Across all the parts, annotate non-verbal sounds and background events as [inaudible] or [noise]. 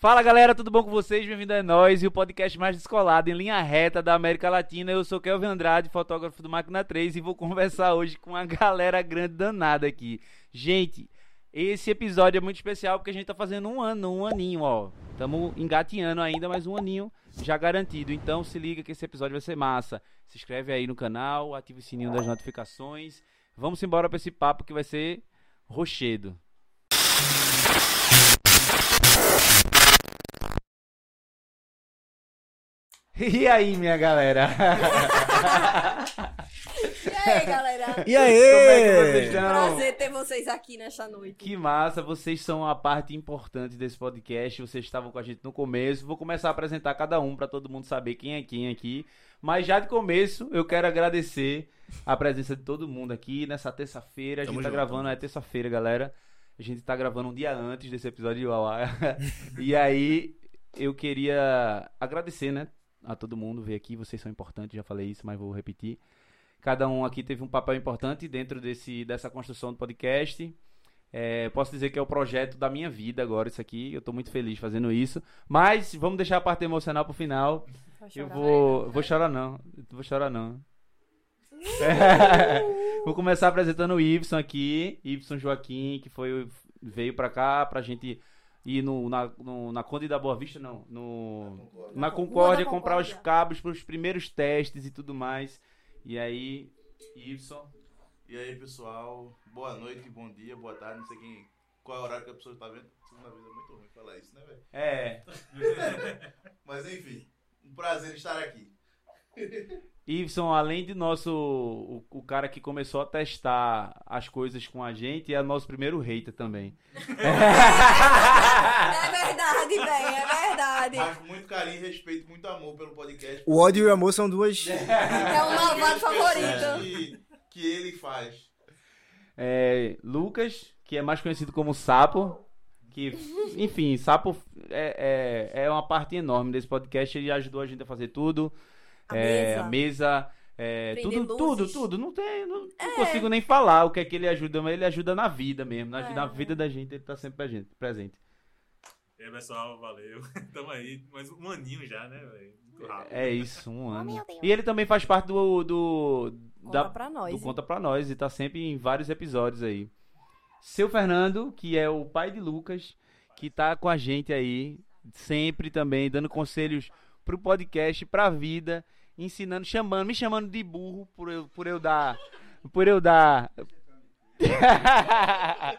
Fala galera, tudo bom com vocês? Bem-vindo a nós e o podcast mais descolado em linha reta da América Latina. Eu sou Kelvin Andrade, fotógrafo do Máquina 3 e vou [laughs] conversar hoje com uma galera grande danada aqui. Gente, esse episódio é muito especial porque a gente tá fazendo um ano, um aninho, ó. Estamos engateando ainda, mas um aninho já garantido. Então se liga que esse episódio vai ser massa. Se inscreve aí no canal, ativa o sininho das notificações. Vamos embora pra esse papo que vai ser rochedo. [laughs] E aí, minha galera? [laughs] E aí, galera? E aí? Como é que vocês estão? Prazer ter vocês aqui nesta noite. Que massa, vocês são a parte importante desse podcast. Vocês estavam com a gente no começo. Vou começar a apresentar cada um para todo mundo saber quem é quem aqui. Mas já de começo, eu quero agradecer a presença de todo mundo aqui nessa terça-feira. A gente Tamo tá junto. gravando, é terça-feira, galera. A gente tá gravando um dia antes desse episódio de Uauá. [laughs] e aí, eu queria agradecer, né? A todo mundo veio aqui. Vocês são importantes, já falei isso, mas vou repetir. Cada um aqui teve um papel importante dentro desse, dessa construção do podcast. É, posso dizer que é o projeto da minha vida agora, isso aqui. Eu tô muito feliz fazendo isso. Mas vamos deixar a parte emocional pro final. Vai Eu vou. né? Vou chorar não. Vou chorar não. [laughs] vou começar apresentando o Ibson aqui. Ibson Joaquim, que foi, veio pra cá pra gente ir no, na, no- na Conde da Boa Vista, não. No, na Concórdia, da comprar os Concórdia. cabos pros primeiros testes e tudo mais. E aí, Ibson. E aí, pessoal, boa noite, bom dia, boa tarde, não sei quem, qual é o horário que a pessoa tá vendo. Segunda vez é muito ruim falar isso, né, velho? É. [laughs] Mas enfim, um prazer estar aqui. [laughs] Ibson, além de nosso. O, o cara que começou a testar as coisas com a gente, é nosso primeiro hater também. É verdade, bem, é verdade. Mas com muito carinho, respeito, muito amor pelo podcast. O ódio e o amor são duas. É o malvado favorito. Que, que ele faz. É, Lucas, que é mais conhecido como Sapo. Que, enfim, Sapo é, é, é uma parte enorme desse podcast. Ele ajudou a gente a fazer tudo. A É, mesa. a mesa. é, tudo, tudo, luzes. tudo. Não tem. Não, não consigo nem falar o que é que ele ajuda, mas ele ajuda na vida mesmo. Na, É. na vida da gente, ele tá sempre presente. presente. E aí, pessoal, valeu. [laughs] Tamo aí, mais um aninho já, né, velho? Muito rápido. É isso, um ano. meu Deus. E ele também faz parte do. do Conta da- pra nós. do hein? Conta Pra Nós e tá sempre em vários episódios aí. Seu Fernando, que é o pai de Lucas, que tá com a gente aí, sempre também, dando conselhos pro podcast, pra vida, ensinando, chamando, me chamando de burro por eu, por eu dar. Por eu dar. [laughs]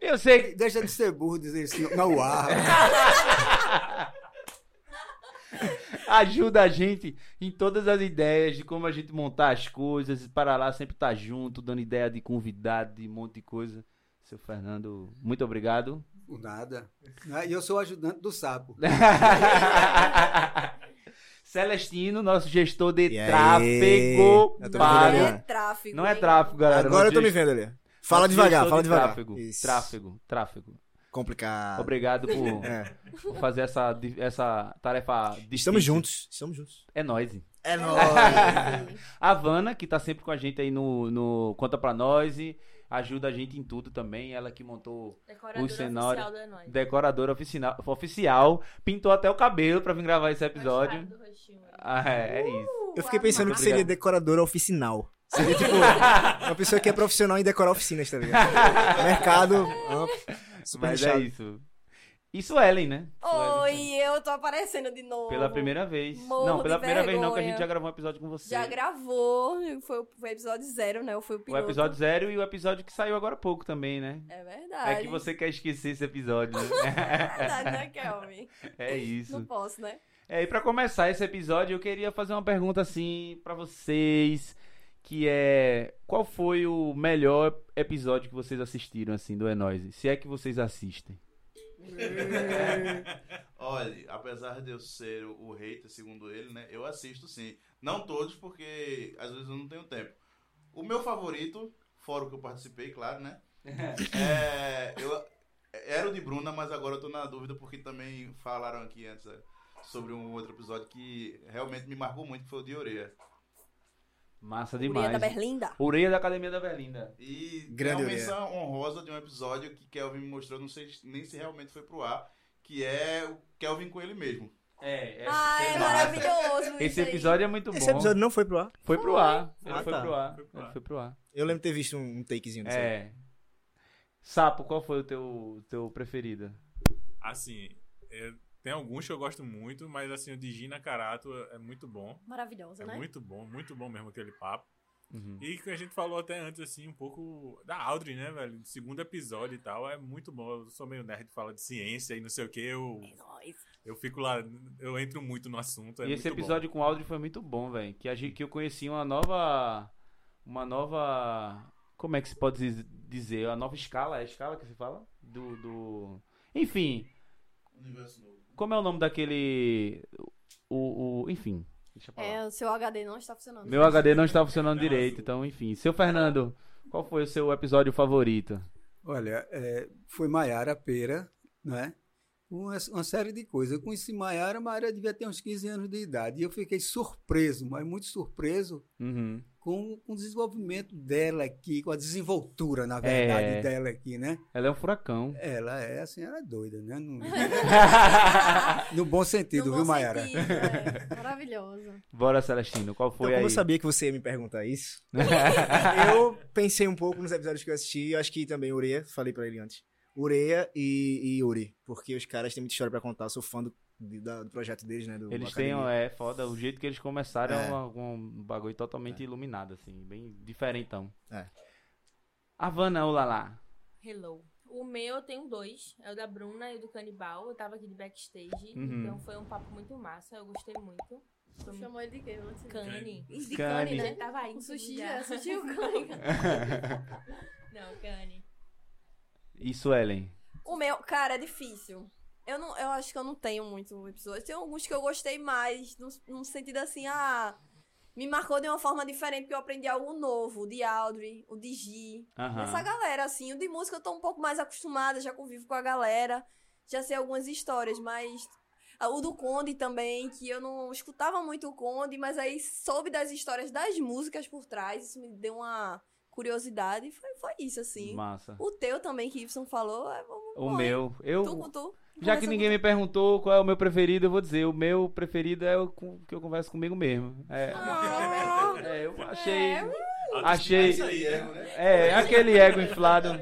eu sei que. Deixa de ser burro dizer isso no ar. ajuda a gente em todas as ideias de como a gente montar as coisas, para lá sempre estar junto, dando ideia de convidado, de um monte de coisa. Seu Fernando, muito obrigado. Por nada. E eu sou o ajudante do sapo. [laughs] Celestino, nosso gestor de E tráfego pago. vendo É ali, tráfico. Não é tráfego, galera. Agora eu tô me vendo ali. Fala nosso devagar, fala de devagar. Tráfego, Isso. tráfego, tráfego. Complicado. Obrigado por, [laughs] É. por fazer essa, essa tarefa difícil. Estamos juntos. Estamos juntos. É nóis. É nóis. [laughs] A Vana, que tá sempre com a gente aí no, no Conta Pra Nós, e ajuda a gente em tudo também. Ela que montou Decoradora o cenário. oficial da Nós. decoradora oficial, oficial, pintou até o cabelo pra vir gravar esse episódio. Do rostinho. Ah, é, é isso. Eu fiquei pensando que seria decoradora oficinal. Seria tipo [laughs] uma pessoa que é profissional em decorar oficinas, tá ligado? [laughs] Mercado amplo, super Mas é isso. Isso Ellen, né? Suelen. Oi, eu tô aparecendo de novo. Pela primeira vez. Morro não, pela primeira vez não, que a vergonha. gente já gravou um episódio com você. Já gravou, foi o foi o episódio zero, né? Foi o O piloto. episódio zero e o episódio que saiu agora há pouco também, né? É verdade. É que você quer esquecer esse episódio, né? É [laughs] verdade, né, Kelvin? é isso. Não posso, né? É, e pra começar esse episódio, eu queria fazer uma pergunta assim pra vocês, que é qual foi o melhor episódio que vocês assistiram assim do É? Se é que vocês assistem. [laughs] Olha, apesar de eu ser o hater, segundo ele, né, eu assisto sim. Não todos, porque às vezes eu não tenho tempo. O meu favorito, fora o que eu participei, claro, né? [laughs] É, eu, era o de Bruna, mas agora eu tô na dúvida porque também falaram aqui antes é, sobre um outro episódio que realmente me marcou muito, que foi o de Oreia. Massa demais. da Berlinda. Ureia da Academia da Berlinda. E Grande tem uma menção honrosa de um episódio que Kelvin me mostrou, não sei nem se realmente foi pro ar, que é o Kelvin com ele mesmo. É, é, Ai, é é maravilhoso Esse isso aí. episódio é muito bom. Esse episódio não foi pro ar. Foi pro ar. Ele Ah, foi tá. pro ar. Foi pro Ele ar. foi pro ar. Eu lembro de ter visto um, takezinho desse. aí. É. Sapo, qual foi o teu, teu preferido? Assim, é, tem alguns que eu gosto muito, mas assim, o de Gina Carato é muito bom. Maravilhoso, É né? muito bom, muito bom mesmo aquele papo. Uhum. E que a gente falou até antes, assim, um pouco da Audrey, né, velho? Segundo episódio e tal, é muito bom. Eu sou meio nerd, fala de ciência e não sei o que, eu, É nóis. eu fico lá, eu entro muito no assunto. É e esse muito bom. episódio com o Audrey foi muito bom, velho. Que, a gente- que eu conheci uma nova. Uma nova. Como é que se pode diz- dizer? A nova escala? É a escala que se fala? Do. do... Enfim, Universo novo. Como é o nome daquele. O. o- enfim. Deixa eu falar. É, o seu HD não está funcionando. Meu HD não está funcionando direito, então, enfim. Seu Fernando, qual foi o seu episódio favorito? Olha, é, foi Maiara Pera, né? Uma, uma série de coisas. Eu conheci Maiara, Maiara devia ter uns 15 anos de idade. E eu fiquei surpreso, mas muito surpreso Uhum. com, com o desenvolvimento dela aqui, com a desenvoltura, na verdade, É. dela aqui, né? Ela é um furacão. Ela é assim, ela é doida, né? No, [laughs] no bom sentido, No viu, Maiara? é. Maravilhoso. Bora, Celestino, qual Então, foi como aí? eu sabia que você ia me perguntar isso, [laughs] eu pensei um pouco nos episódios que eu assisti. Eu acho que também Ureia, falei pra ele antes. Ureia e, e Yuri. Porque os caras têm muita história pra contar. Eu sou fã do, da- do projeto deles, né? Do Eles têm, é foda, o jeito que eles começaram é, É. uma- um bagulho totalmente iluminado, assim, bem diferentão. É. Havana, olá Hello. O meu eu tenho dois. É o da Bruna e o do Canibal. Eu tava aqui de backstage. Uhum. Então foi um papo muito massa. Eu gostei muito. Chamou ele de quê? Cane. De Cane. Né? né? Tava aí. O sushi, já. é, sushi o cane. [laughs] Não, cane. E Suelen? O meu, cara, é difícil. Eu, não, eu acho que eu não tenho muito episódio. Tem alguns que eu gostei mais, num, num sentido assim, ah, me marcou de uma forma diferente, porque eu aprendi algo novo. O de Audrey, o de. Aham. Essa galera, assim, o de música eu tô um pouco mais acostumada, já convivo com a galera, já sei algumas histórias, mas. O do Conde também, que eu não escutava muito o Conde, mas aí soube das histórias das músicas por trás, isso me deu uma curiosidade. Foi, foi isso, assim. Massa. O teu também, que Ibson falou, é O meu, eu... Tu tu. Já que ninguém me perguntou qual é o meu preferido, eu vou dizer, o meu preferido é o com- que eu converso comigo mesmo. É, Ah, é, eu achei... É, Achei... Isso aí, é, né? É, aquele ego inflado.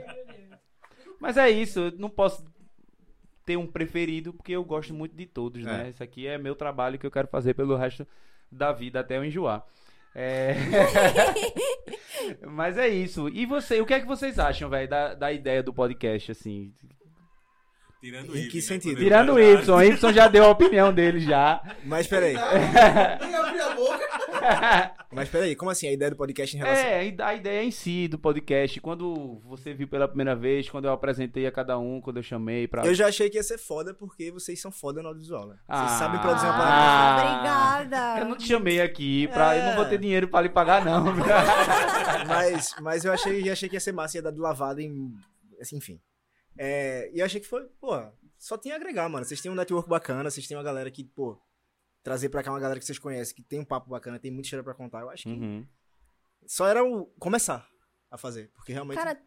Mas é isso, eu não posso ter um preferido porque eu gosto muito de todos, né? Isso aqui é meu trabalho que eu quero fazer pelo resto da vida até eu enjoar. É... [laughs] Mas é isso. E você, o que é que vocês acham, velho, da, da ideia do podcast, assim? Tirando o Em que né, sentido? Tirando o Y, o Y já deu a opinião dele já. Mas peraí. [laughs] Nem abri a boca. [laughs] Mas peraí, como assim? A ideia do podcast em relação. É, a ideia em si do podcast, quando você viu pela primeira vez, quando eu apresentei a cada um, quando eu chamei pra... Eu já achei que ia ser foda porque vocês são foda no audiovisual, né? Ah. Vocês sabem produzir uma parada. Ah. Obrigada. Eu não te chamei aqui pra. Eu não vou ter É. dinheiro pra lhe pagar, não. [laughs] Mas, mas eu achei, já achei que ia ser massa, ia dar de lavada em. Assim, enfim. É, e eu achei que foi, pô, só tinha a agregar, mano. Vocês têm um network bacana, vocês têm uma galera que, pô, trazer pra cá uma galera que vocês conhecem, que tem um papo bacana, tem muita história pra contar. Eu acho que Uhum. só era o começar a fazer. Porque realmente. Cara,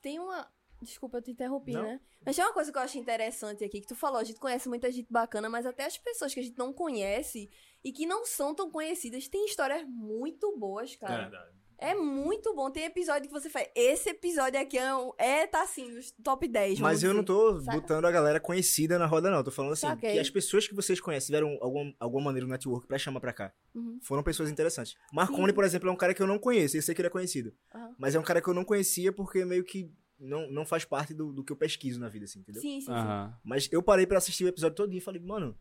tem uma. Desculpa, eu te interrompi, Não. né? Mas tem uma coisa que eu acho interessante aqui, que tu falou, a gente conhece muita gente bacana, mas até as pessoas que a gente não conhece e que não são tão conhecidas têm histórias muito boas, cara. Verdade. É muito bom. Tem episódio que você faz. Esse episódio aqui é, um- é tá assim, nos top 10. vamos Mas eu não dizer. tô Saca? botando a galera conhecida na roda, não. Eu tô falando assim, Saquei. que as pessoas que vocês conhecem tiveram algum, alguma maneira no network pra chamar pra cá. Uhum. Foram pessoas interessantes. Marconi, Sim. por exemplo, é um cara que eu não conheço. Eu sei que ele é conhecido. Aham. Mas é um cara que eu não conhecia porque meio que não, não faz parte do, do que eu pesquiso na vida, assim, entendeu? Sim, sim, sim. Aham. Mas eu parei pra assistir o episódio todo e falei, mano,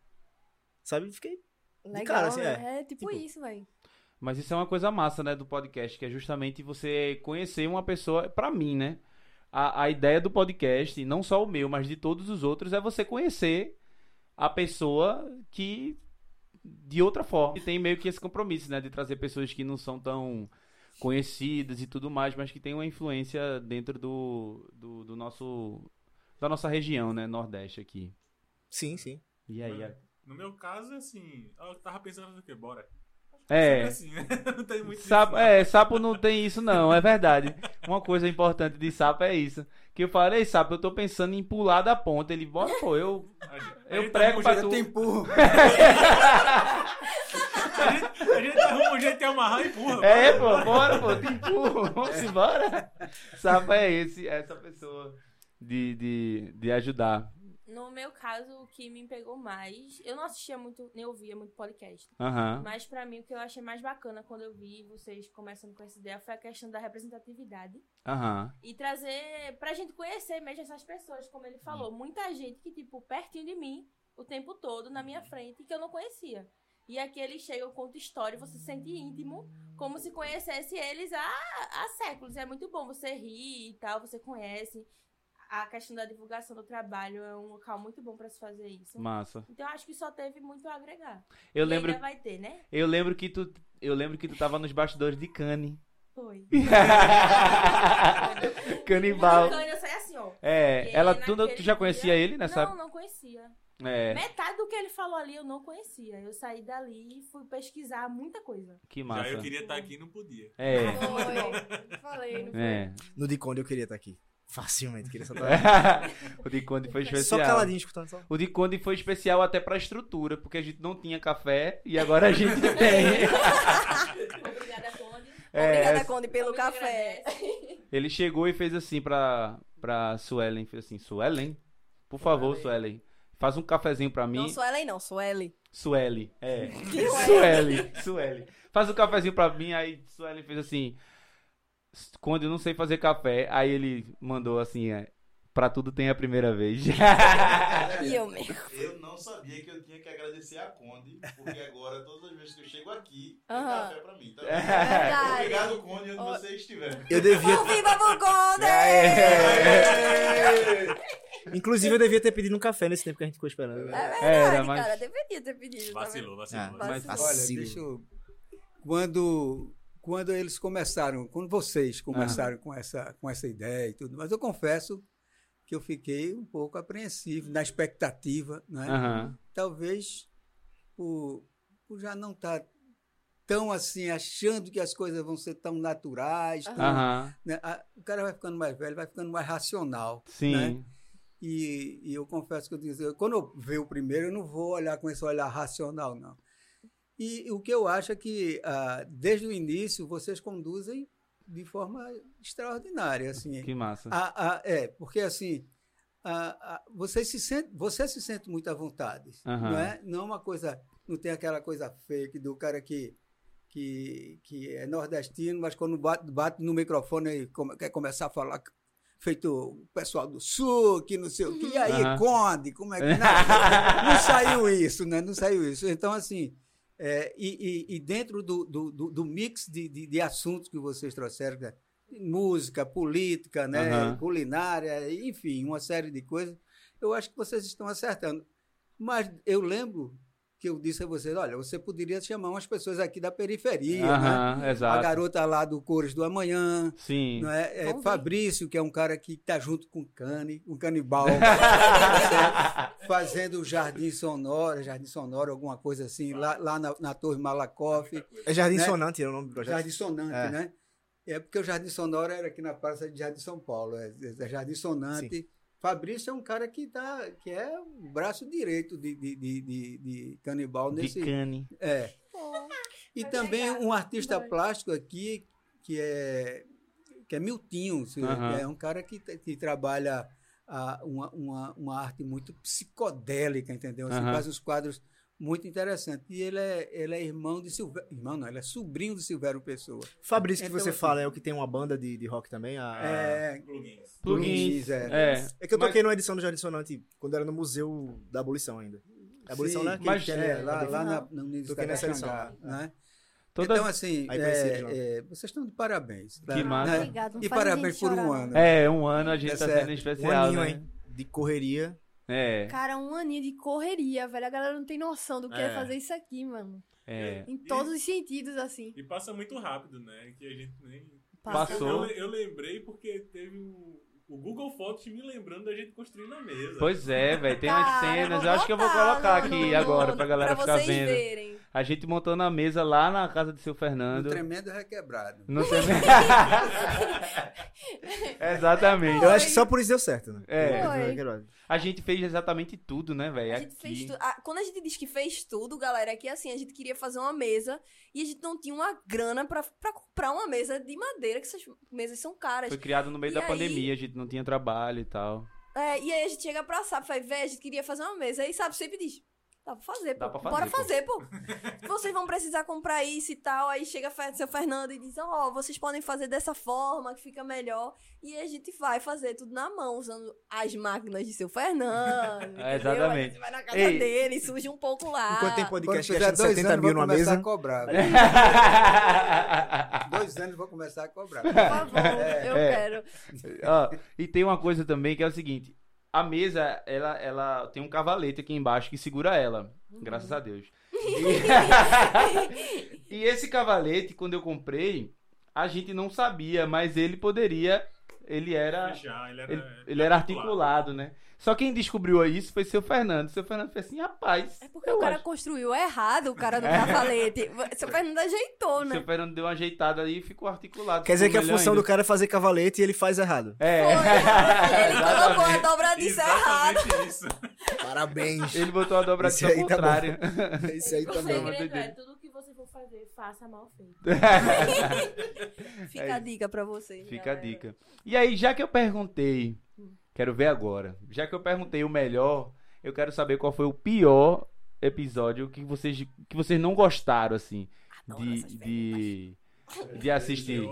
sabe? Fiquei. Legal, cara, assim, né? É tipo, Tipo, isso, velho. Mas isso é uma coisa massa, né, do podcast, que é justamente você conhecer uma pessoa. Pra mim, né? A, a ideia do podcast, não só o meu, mas de todos os outros, é você conhecer a pessoa que. De outra forma. E tem meio que esse compromisso, né? De trazer pessoas que não são tão conhecidas e tudo mais, mas que tem uma influência dentro do, do, do nosso. Da nossa região, né? Nordeste aqui. Sim, sim. E aí, a- No meu caso, assim, eu tava pensando no quê? Bora. É. Assim, né? [laughs] Não tem muito Sapo, disso, é, sapo não tem isso não, é verdade. Uma coisa importante de sapo é isso. Que eu falei, sapo, eu tô pensando em pular da ponta. Ele, bora, pô, eu, eu gente prego arruma pra Eu tu. empurro. jeito- [laughs] A gente, a gente arruma um jeito de amarrar e empurra. É, pô, bora, pô, te empurro, vamos embora. Sapo é esse, é essa pessoa de, de, de ajudar. No meu caso, o que me pegou mais, eu não assistia muito, nem ouvia muito podcast. Aham, Mas pra mim, o que eu achei mais bacana quando eu vi vocês começando com essa ideia foi a questão da representatividade. aham. E trazer pra gente conhecer mesmo essas pessoas, como ele falou. Muita gente que, tipo, pertinho de mim, o tempo todo, na minha frente, que eu não conhecia. E aqui eles chegam, contam história, você se sente íntimo, como se conhecesse eles há, há séculos. É muito bom você rir e tal, você conhece. A questão da divulgação do trabalho é um local muito bom pra se fazer isso. Massa. Então eu acho que só teve muito a agregar. Eu E lembro, ainda vai ter, né? eu lembro que tu, eu lembro que tu tava nos bastidores de Cane. Foi. [laughs] Canibal. Então eu saí assim, ó. É, Porque ela, tu, tu já conhecia dia- ele nessa Não, não conhecia. É, Metade do que ele falou ali eu não conhecia. Eu saí dali e fui pesquisar muita coisa. que Já massa. eu queria estar aqui e não podia. É, Foi. Falei, não foi? é. No de Conde eu queria estar aqui. Facilmente, queria só [laughs] estar o de Conde foi Só especial. caladinho escutando só. O de Conde foi especial até pra estrutura, porque a gente não tinha café e agora a gente [laughs] tem. Obrigada, Conde. É, Obrigada, Conde, pelo café. agradece. ele chegou e fez assim pra, pra Suelen. Fez assim, Suelen? Por favor, Suelen. Faz um cafezinho pra mim. Não sou Ellen, não, sou Ellie. Sueli. É. [laughs] Sueli. Sueli. Faz um cafezinho pra mim. Aí Sueli fez assim. Quando eu não sei fazer café, aí ele mandou assim, é, pra tudo tem a primeira vez. [laughs] E eu mesmo. Eu não sabia que eu tinha que agradecer a Conde, porque agora, todas as vezes que eu chego aqui, tem Aham. café pra mim. Tá? É. Obrigado, Conde, onde Ó. você estiver. Eu devia. Viva pro Conde! Inclusive, eu devia ter pedido um café nesse tempo que a gente ficou esperando. É né? verdade, Era, mas- cara. Deveria ter pedido. Vacilou, vacilou. Ah, Vacilou. mas Olha, vacilo. deixa eu... Quando, quando eles começaram, quando vocês começaram com, essa, com essa ideia e tudo, mas eu confesso que eu fiquei um pouco apreensivo, na expectativa, né? Aham. Talvez por, por já não estar tão assim, achando que as coisas vão ser tão naturais. tão- né? A- O cara vai ficando mais velho, vai ficando mais racional. Sim. Né? E, e eu confesso que eu quando eu ver o primeiro, eu não vou olhar com esse olhar racional, não. E o que eu acho é que, ah, desde o início, vocês conduzem de forma extraordinária. Assim. Que massa. A- a- é, porque assim, a- você, se sente, você se sente muito à vontade. Aham. Não é não é uma coisa, não tem aquela coisa fake do cara que, que, que é nordestino, mas quando bate, bate no microfone e come- quer começar a falar feito o pessoal do sul, que não sei o que, e aí, Aham. Conde, como é que. Não, não saiu isso, né? Não saiu isso. Então, assim, é, e, e- e dentro do, do, do- mix de, de, de assuntos que vocês trouxeram, né? música, política, né? Aham. culinária, enfim, uma série de coisas, eu acho que vocês estão acertando. Mas eu lembro que eu disse a vocês, olha, você poderia chamar umas pessoas aqui da periferia, né? Aham, A exato. garota lá do Cores do Amanhã, Sim. não é? É. Fabrício, que é um cara que está junto com o Cane, um canibal, [laughs] fazendo o Jardim Sonora, Jardim Sonora, alguma coisa assim, lá, lá na, na Torre Malakoff. É Jardim Né? Sonante, é o nome do projeto. Jardim Sonante, É. né? É porque o Jardim Sonora era aqui na Praça de Jardim São Paulo, é, é Jardim Sonante. Fabrício é um cara que, tá, que é o braço direito de, de, de, de, de canibal De nesse. cane. É. E também um artista plástico aqui que é que é Miltinho, é um cara que, que trabalha ah, uma, uma, uma arte muito psicodélica, entendeu? Assim. Faz uns quadros muito interessantes. E ele é, ele é irmão de Silvério. Irmão não, ele é sobrinho de Silvério Pessoa. Fabrício, que Então, você assim- fala, é o que tem uma banda de, de rock também? A, a- É, Plugins. Plugins. é. É. É que eu Mas- toquei numa edição do Jardim Sonante quando era no Museu da Abolição ainda. É Abolição, Sim, né? Que- mas- que É, lá, lá na, no Universidade Toquei nessa da edição. Né? Toda... Então, assim, é, lá. é, vocês estão de parabéns. tá? Que massa. Obrigado, não E parabéns por um ano. É, um ano a gente É tá sendo Um especial, aninho, né? hein? De correria. É, Cara, um aninho de correria, velho. A galera não tem noção do que é, É. fazer isso aqui, mano. é. Em todos os sentidos, assim. E passa muito rápido, né? Que a gente nem. Passou. Eu, eu lembrei porque teve o, o Google Fotos me lembrando da gente construindo a mesa. Pois é, velho. Tem umas cenas. Eu acho que eu vou colocar no- aqui no- agora no- pra galera pra ficar vocês vendo. verem. A gente montando a mesa lá na casa de seu Fernando. tremendo requebrado. No treme- [laughs] [laughs] Exatamente. Eu acho que só por isso deu certo, né? É. Foi. A gente fez exatamente tudo, né, velho? A gente Aqui. fez tudo. Quando a gente diz que fez tudo, galera, é que assim, a gente queria fazer uma mesa e a gente não tinha uma grana pra, pra comprar uma mesa de madeira, que essas mesas são caras. Foi criado no meio E da aí- pandemia, a gente não tinha trabalho e tal. É, e aí a gente chega pra Sabe, fala, véi, a gente queria fazer uma mesa. Aí Sabe sempre diz, dá pra fazer, pô. Dá pra fazer, Bora pô." fazer, pô. [laughs] vocês vão precisar comprar isso e tal. Aí chega seu Fernando e diz, ó, vocês podem fazer dessa forma, que fica melhor. E a gente vai fazer tudo na mão, usando as máquinas de seu Fernando. [laughs] Aí exatamente. você vai na casa Ei. dele, surge um pouco lá. Enquanto tem Quando podcast gastando dois 70 anos, mil numa começar mesa. a cobrar. [laughs] dois anos vou começar a cobrar. Por favor, eu É. quero. Ó, e tem uma coisa também que é o seguinte: a mesa, ela, ela tem um cavalete aqui embaixo que segura ela. Graças a Deus. [laughs] E, [laughs] e esse cavalete, quando eu comprei, a gente não sabia, mas ele poderia. Ele era. Ele era, Ele, ele era articulado, né? Só quem descobriu isso foi seu Fernando. Seu Fernando fez assim, rapaz. É porque o cara acho. construiu errado, o cara do [laughs] cavalete. Seu Fernando ajeitou, né? Seu Fernando deu uma ajeitada aí e ficou articulado. Quer dizer que a função ainda. do cara é fazer cavalete e ele faz errado. É. Ele [laughs] colocou a dobradiça errada. Exatamente isso. Parabéns. Ele botou a dobradiça ao aí tá bom. contrário. Isso aí uma segredo doideira. é tudo fazer, faça mal feito. [laughs] Fica a dica pra vocês. Fica a galera. dica. E aí, já que eu perguntei, quero ver agora. Já que eu perguntei o melhor, eu quero saber qual foi o pior episódio que vocês, que vocês não gostaram, assim, Adoro de, de, de assistir. [laughs]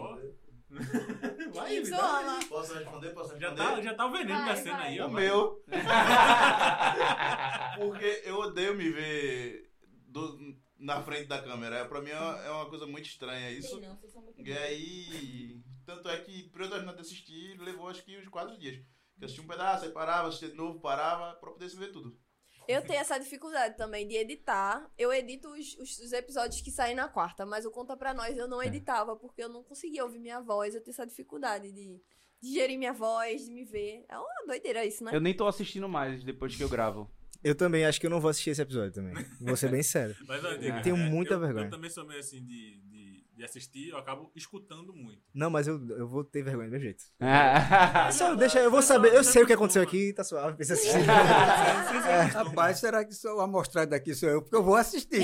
Vai, me aí. Posso responder? Posso Já responder? tá, já tá o veneno Vai, descendo vai. aí, ó. O meu. [laughs] Porque eu odeio me ver do- na frente da câmera. Pra mim é uma, é coisa muito estranha isso. Sei não, vocês são muito E aí. Tanto é que pra eu terminar de assistir, levou acho que uns quatro dias. Eu assisti um pedaço, aí parava, assistia de novo, parava, pra poder se ver tudo. Eu tenho essa dificuldade também de editar. Eu edito os, os- os episódios que saem na quarta, mas o Conta Pra Nós eu não editava, porque eu não conseguia ouvir minha voz. Eu tenho essa dificuldade de digerir minha voz, de me ver. É uma doideira isso, né? Eu nem tô assistindo mais depois que eu gravo. Eu também acho que eu não vou assistir esse episódio também. Vou ser bem sério. [laughs] Mas, diga, Tenho é, muita eu, vergonha. Eu também sou meio assim de, de, de assistir, eu acabo escutando muito. Não, mas eu, eu vou ter vergonha do mesmo jeito. [laughs] Ah, Só deixa, eu vou saber, eu sei o que aconteceu aqui, tá suave, precisa [laughs] assistir. Rapaz, será que sou, o amostrado daqui sou eu? Porque eu vou assistir.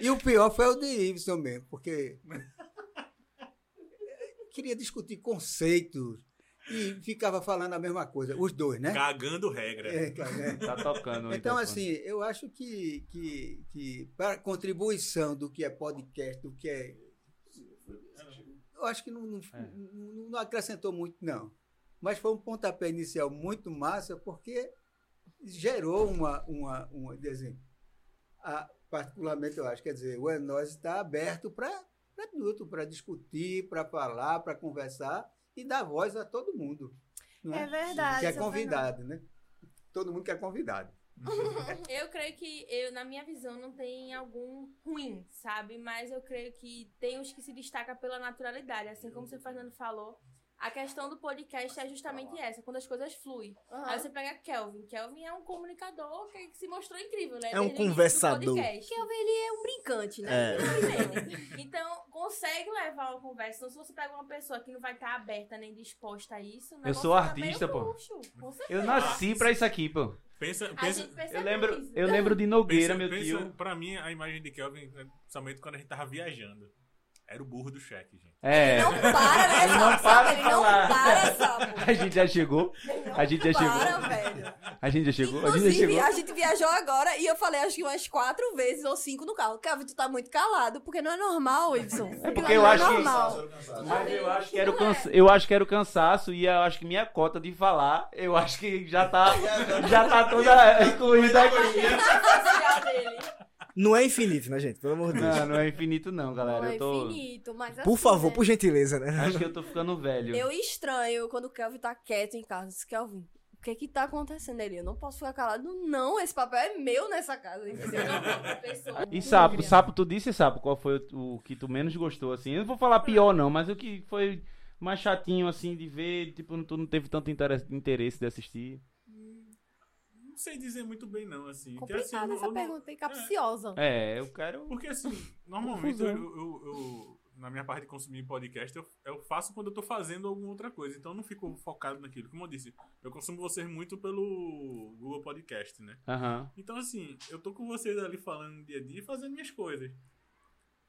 E o pior foi o de Iveson mesmo, porque queria discutir conceitos e ficava falando a mesma coisa, os dois, né? Cagando regra. É, cara, é. tá tocando. Então, assim, eu acho que, que, que para a contribuição do que é podcast, do que é. Eu acho que não, não, É. não- não acrescentou muito, não. Mas foi um pontapé inicial muito massa, porque gerou uma. uma, uma a- particularmente, eu acho, quer dizer, o Enós está aberto para tudo, para discutir, para falar, para conversar e dar voz a todo mundo. não É verdade. Que é convidado, né? Todo mundo que é convidado. [laughs] Eu creio que, eu, na minha visão, não tem algum ruim, sabe? Mas eu creio que tem os que se destacam pela naturalidade. Assim como o seu Fernando falou, a questão do podcast é justamente essa, quando as coisas fluem. Fernando. Aí você pega Kelvin. Kelvin é um comunicador que, se mostrou incrível, né? É um Desde conversador. Kelvin, ele é um brincante, né? É. [laughs] Então, consegue levar uma conversa. Então, se você pega uma pessoa que não vai estar aberta nem disposta a isso, Eu sou artista, pô. Eu nasci pra isso aqui, pô. Pensa, A pensa, Eu lembro, isso. eu lembro de Nogueira, pensa, meu pensa, tio. Pra mim, a imagem de Kelvin, é, principalmente quando a gente tava viajando, era o burro do cheque, gente. É. Não para, né, Ele não para Ele não para, sapo. A gente já chegou. A gente já Para, chegou. velho. A gente já chegou. A gente já Inclusive, chegou. a gente viajou agora e eu falei acho que umas quatro vezes ou cinco no carro. Kelvin, tu tá muito calado, porque não é normal, Ibson. É porque Não eu acho que- normal. Mas eu acho que era o cansa... eu acho que era o cansaço e eu acho que minha cota de falar, eu acho que já tá [laughs] já tá toda incluída aqui. Não é infinito, né, gente? Pelo amor de Deus. Não, não é infinito não, galera. Não é Eu tô infinito, mas Por assim, favor, né? por gentileza, né? acho que eu tô ficando velho. Eu estranho quando o Kelvin tá quieto em casa. Diz, Kelvin, o que que tá acontecendo ali? Eu não posso ficar calado. Não, esse papel é meu nessa casa. E sapo, sapo, tu disse, sapo, qual foi o, o que tu menos gostou, assim? Eu não vou falar pior, não, mas o que foi mais chatinho, assim, de ver, tipo, tu não teve tanto interesse, interesse de assistir. Sei dizer muito bem, não, assim. Assim, eu Complicada não- essa eu pergunta, hein? Capciosa. É, eu quero. Porque assim, normalmente eu, eu- eu- na minha parte de consumir podcast, eu, eu faço quando eu tô fazendo alguma outra coisa. Então eu não fico focado naquilo. Como eu disse, eu consumo vocês muito pelo Google Podcast, né? Aham. Então, assim, eu tô com vocês ali falando dia a dia e fazendo minhas coisas.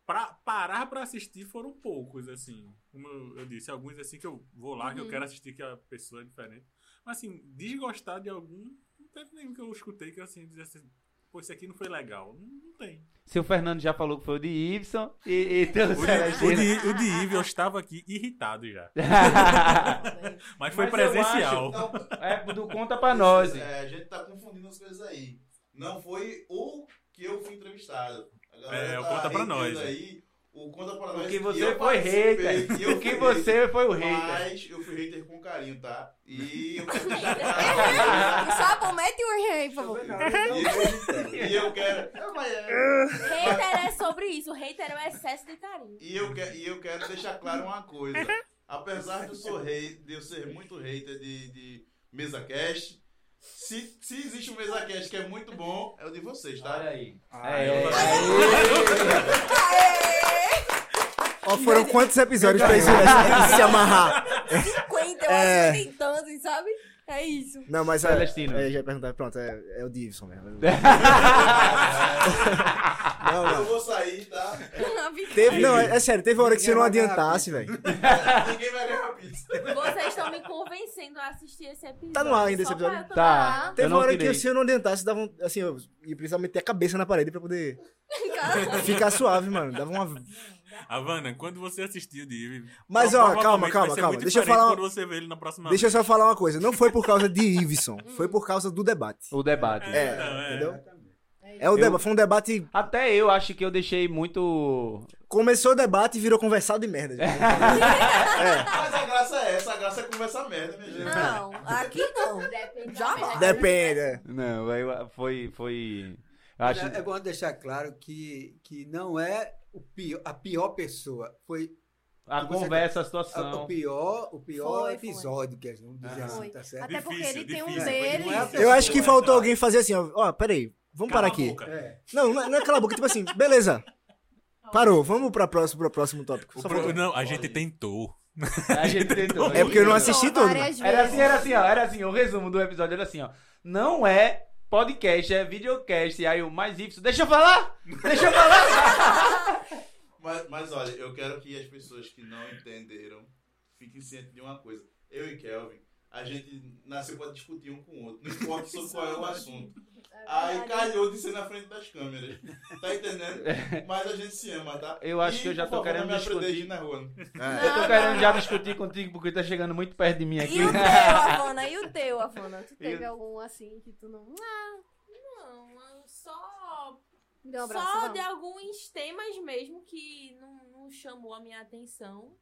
Pra parar pra assistir foram poucos, assim. Como eu, eu disse, alguns assim que eu vou lá, que eu quero assistir, que a pessoa é diferente. Mas, assim, desgostar de algum, teve nenhum que eu escutei que, assim, dizesse assim, pô, esse aqui não foi legal. Não, não tem. Seu Fernando já falou que foi o de Ibson e, e teu O de, o de, o de Ive, eu estava aqui irritado já. [laughs] Mas foi Mas presencial. Não, [laughs] é, do conta pra nós. É, a gente tá confundindo as coisas aí. Não foi o que eu fui entrevistado. A galera É, o tá conta pra nós. Aí, o conta pra nós. Porque e você eu foi hater. e [laughs] eu Porque fui você foi o hater. Mas eu fui hater com carinho, tá? E [laughs] eu quero [laughs] deixar claro. Sapo, mete o erro aí, por favor. e eu quero. É- Hater é sobre isso. Hater é o excesso de carinho. E eu, que- e eu quero deixar claro uma coisa. Apesar de eu, sou rei, de eu ser muito hater de, de mesa cast, se, se existe um mesa cast que é muito bom, é o de vocês, tá? Olha aí. Ah, É. eu- Ó, foram quantos episódios pra isso isso [laughs] se amarrar? 50, eu É. acho que tem tantos, sabe? É isso. Não, mas é, Celestino. é, já ia perguntar, pronto, é, é o Divisson mesmo. [laughs] Não, Eu não. vou sair, tá? Teve, não, é, é sério, teve hora que você não adiantasse, velho. Ninguém vai ganhar pizza. Vocês estão me convencendo a assistir esse episódio. Tá no ar ainda esse episódio? eu Tá. tomar. Teve Eu não hora tirei. que se eu não adiantasse, dava um, assim, eu ia precisar meter a cabeça na parede pra poder ficar suave, mano. Dava uma. [laughs] Havana, quando você assistiu de Ive. Mas, ó, calma, calma, calma. Deixa eu falar- Quando você vê ele na próxima Deixa eu só falar uma coisa. Não foi por causa de Iveson, foi por causa do debate. O debate. É, Não, é. entendeu? É o Eu- debate, foi um debate. Até eu acho que eu deixei muito. Começou o debate e virou conversado de merda. gente. [laughs] Mas a graça é essa, a graça é conversar merda, minha gente. Não, aqui não. Depende Jamais. Depende. é. Não, foi. foi... eu Acho... É, é bom deixar claro que, que não é pior, a pior pessoa. Foi A conversa, a a- situação. o pior, o pior Foi, foi. episódio que a gente dizer assim, Foi. tá certo? Até porque Difícil, ele tem um difícil. dele. Não é Eu acho que faltou tá? alguém fazer assim, ó. Ó, peraí, vamos parar Cala a aqui. É. Não, não é, não é cala a boca, tipo assim, beleza. Parou, vamos pra próximo, pro próximo tópico. Pro-. Não, a gente tentou. [laughs] A gente tentou. É porque eu não assisti tudo. Várias Era assim, era assim, ó. Era assim, o resumo do episódio era assim, ó. Não é podcast, é videocast. Aí o mais Y. Deixa eu falar! Deixa eu falar! [laughs] Mas, mas olha, eu quero que as pessoas que não entenderam fiquem cientes de uma coisa. Eu e Kelvin, a gente nasceu pra discutir um com o outro. Não importa sobre qual é o assunto. Aí calhou de ser na frente das câmeras. Tá entendendo? Mas a gente se ama, tá? Eu acho E, que eu já tô favor, querendo discutir. na rua. Eu tô querendo já discutir contigo porque tá chegando muito perto de mim aqui. E o teu, Afana? E o teu, Afana? Tu teve E algum assim que tu não. Ah, Não, só. Um abraço. Só não? de alguns temas mesmo que não, não chamou a minha atenção.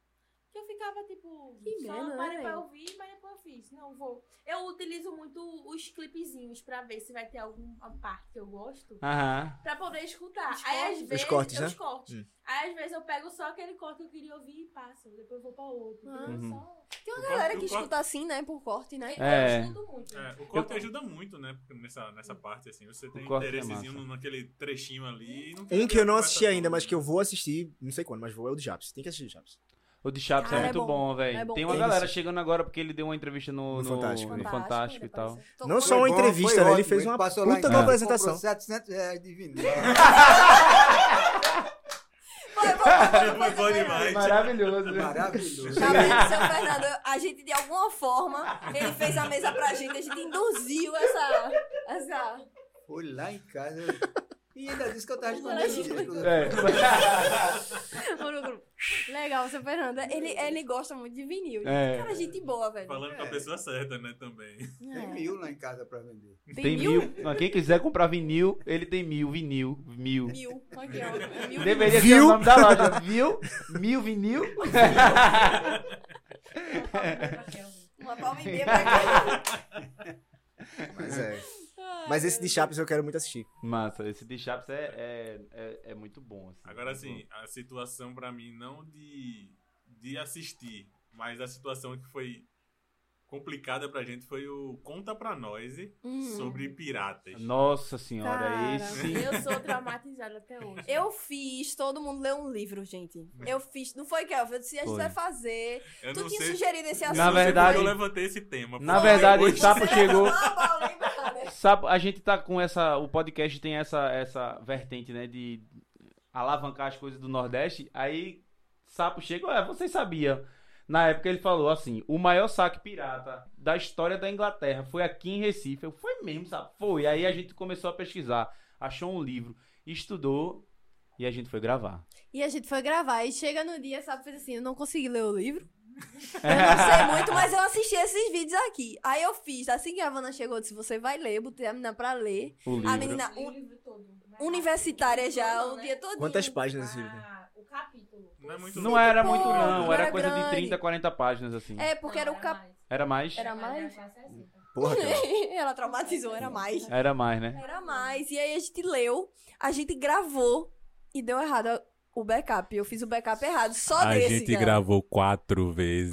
Que eu ficava tipo. Que só né, parei pra velho? ouvir, mas depois eu fiz. Não, vou. Eu utilizo muito os clipezinhos pra ver se vai ter alguma parte que eu gosto. Aham. Pra poder escutar. Os Aí às cortes? vezes. Os cortes, é, né? Os cortes. Hum. Aí às vezes eu pego só aquele corte que eu queria ouvir e passo. Depois eu vou pra outro. Ah. Uhum. Só- Tem uma O galera corte- que o corte- escuta assim, né? Por corte, né? É. Eu escuto muito. É, o corte ajuda muito, né? porque Nessa, nessa parte, assim. Você tem é interessezinho massa. naquele trechinho ali. Um que eu não assisti ainda, mas que eu vou assistir, não sei quando, mas vou, é o de Japs. Tem que assistir o Japs. O de Chaves é Cara, é muito bom. bom, velho. É bom. Tem uma galera chegando agora porque ele deu uma entrevista no, No no- Fantástico. no Fantástico e tal. Não só uma Foi bom, entrevista, foi né? Ele fez uma passou lá em puta de uma apresentação. comprou 700 reais de vinil. Foi bom, Foi bom demais. Maravilhoso. Maravilhoso. Tá vendo, seu Fernando? A gente, de alguma forma, ele fez a mesa pra gente, a gente induziu essa. essa... Foi lá em casa. E ainda disse que eu tava [laughs] respondendo. É. Legal, seu Fernando. Ele, ele gosta muito de vinil. É. Cara, gente boa, velho. Falando com a pessoa certa, né, também. Tem mil lá em casa pra vender. Tem mil. Mas Quem quiser comprar vinil, ele tem mil, vinil, mil. Mil. Aqui, ó. Mil Deveria ser o nome da loja, viu? Mil vinil. [laughs] Uma palma e meia pra. [laughs] Mas esse de Chaps eu quero muito assistir. Massa, esse de Chaps é, é, é, é muito bom. Assim, Agora, assim, a situação pra mim, não de, de assistir, mas a situação que foi complicada pra gente foi o Conta Pra Nós Hum. sobre piratas. Nossa senhora, Cara, esse. Eu sou traumatizada até [laughs] hoje. Eu fiz, todo mundo leu um livro, gente. Eu fiz, não foi, Kelvin? Eu disse, a gente vai fazer. Eu tu não tinha sei, sugerido esse assunto. Na verdade- eu levantei esse tema. Na verdade, depois- Sapo chegou- Sabe, a gente tá com essa. O podcast tem essa, essa vertente, né? De alavancar as coisas do Nordeste. Aí, Sapo chega, ué, vocês sabiam. Na época ele falou assim: o maior saque pirata da história da Inglaterra foi aqui em Recife. Eu, foi mesmo, sabe? Foi. Aí a gente começou a pesquisar, achou um livro, estudou e a gente foi gravar. E a gente foi gravar. E chega no dia, sabe, fez assim, eu não consegui ler o livro. Eu não sei [laughs] muito, mas eu assisti esses vídeos aqui. Aí eu fiz, assim que a Havana chegou, eu disse, você vai ler, botei a menina pra ler. O livro. A menina O livro todo. universitária já, Não, o né? dia todo. Quantas páginas esse livro? Ah, o capítulo. Não é muito Não era muito, não. não Era era coisa de grande. 30, 40 páginas, assim. É, porque era o cap... mais. Era mais? Era mais? quase 60. Porra, cara. [laughs] Ela traumatizou, era mais. Era mais, né? Era mais. E aí a gente leu, a gente gravou e deu errado o backup. Eu fiz o backup errado, só A desse. gente cara. gravou quatro vezes.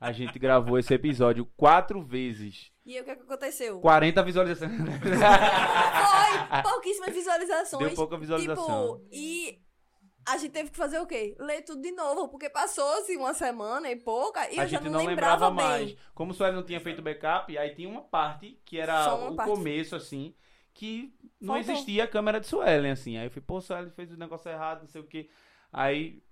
A gente gravou esse episódio quatro vezes. E aí o que, é que aconteceu? 40 visualizações. Foi pouquíssimas visualizações. Deu pouca visualização. Tipo, e a gente teve que fazer o quê? Ler tudo de novo, porque passou-se uma semana e pouca e a eu já gente não, não lembrava, lembrava bem. mais. Como o Sueli não tinha feito backup, aí tinha uma parte que era o parte. começo, assim, que não Faltou. existia a câmera de Suelen, assim. Aí eu falei, pô, Suelen fez o negócio errado, não sei o quê. Aí,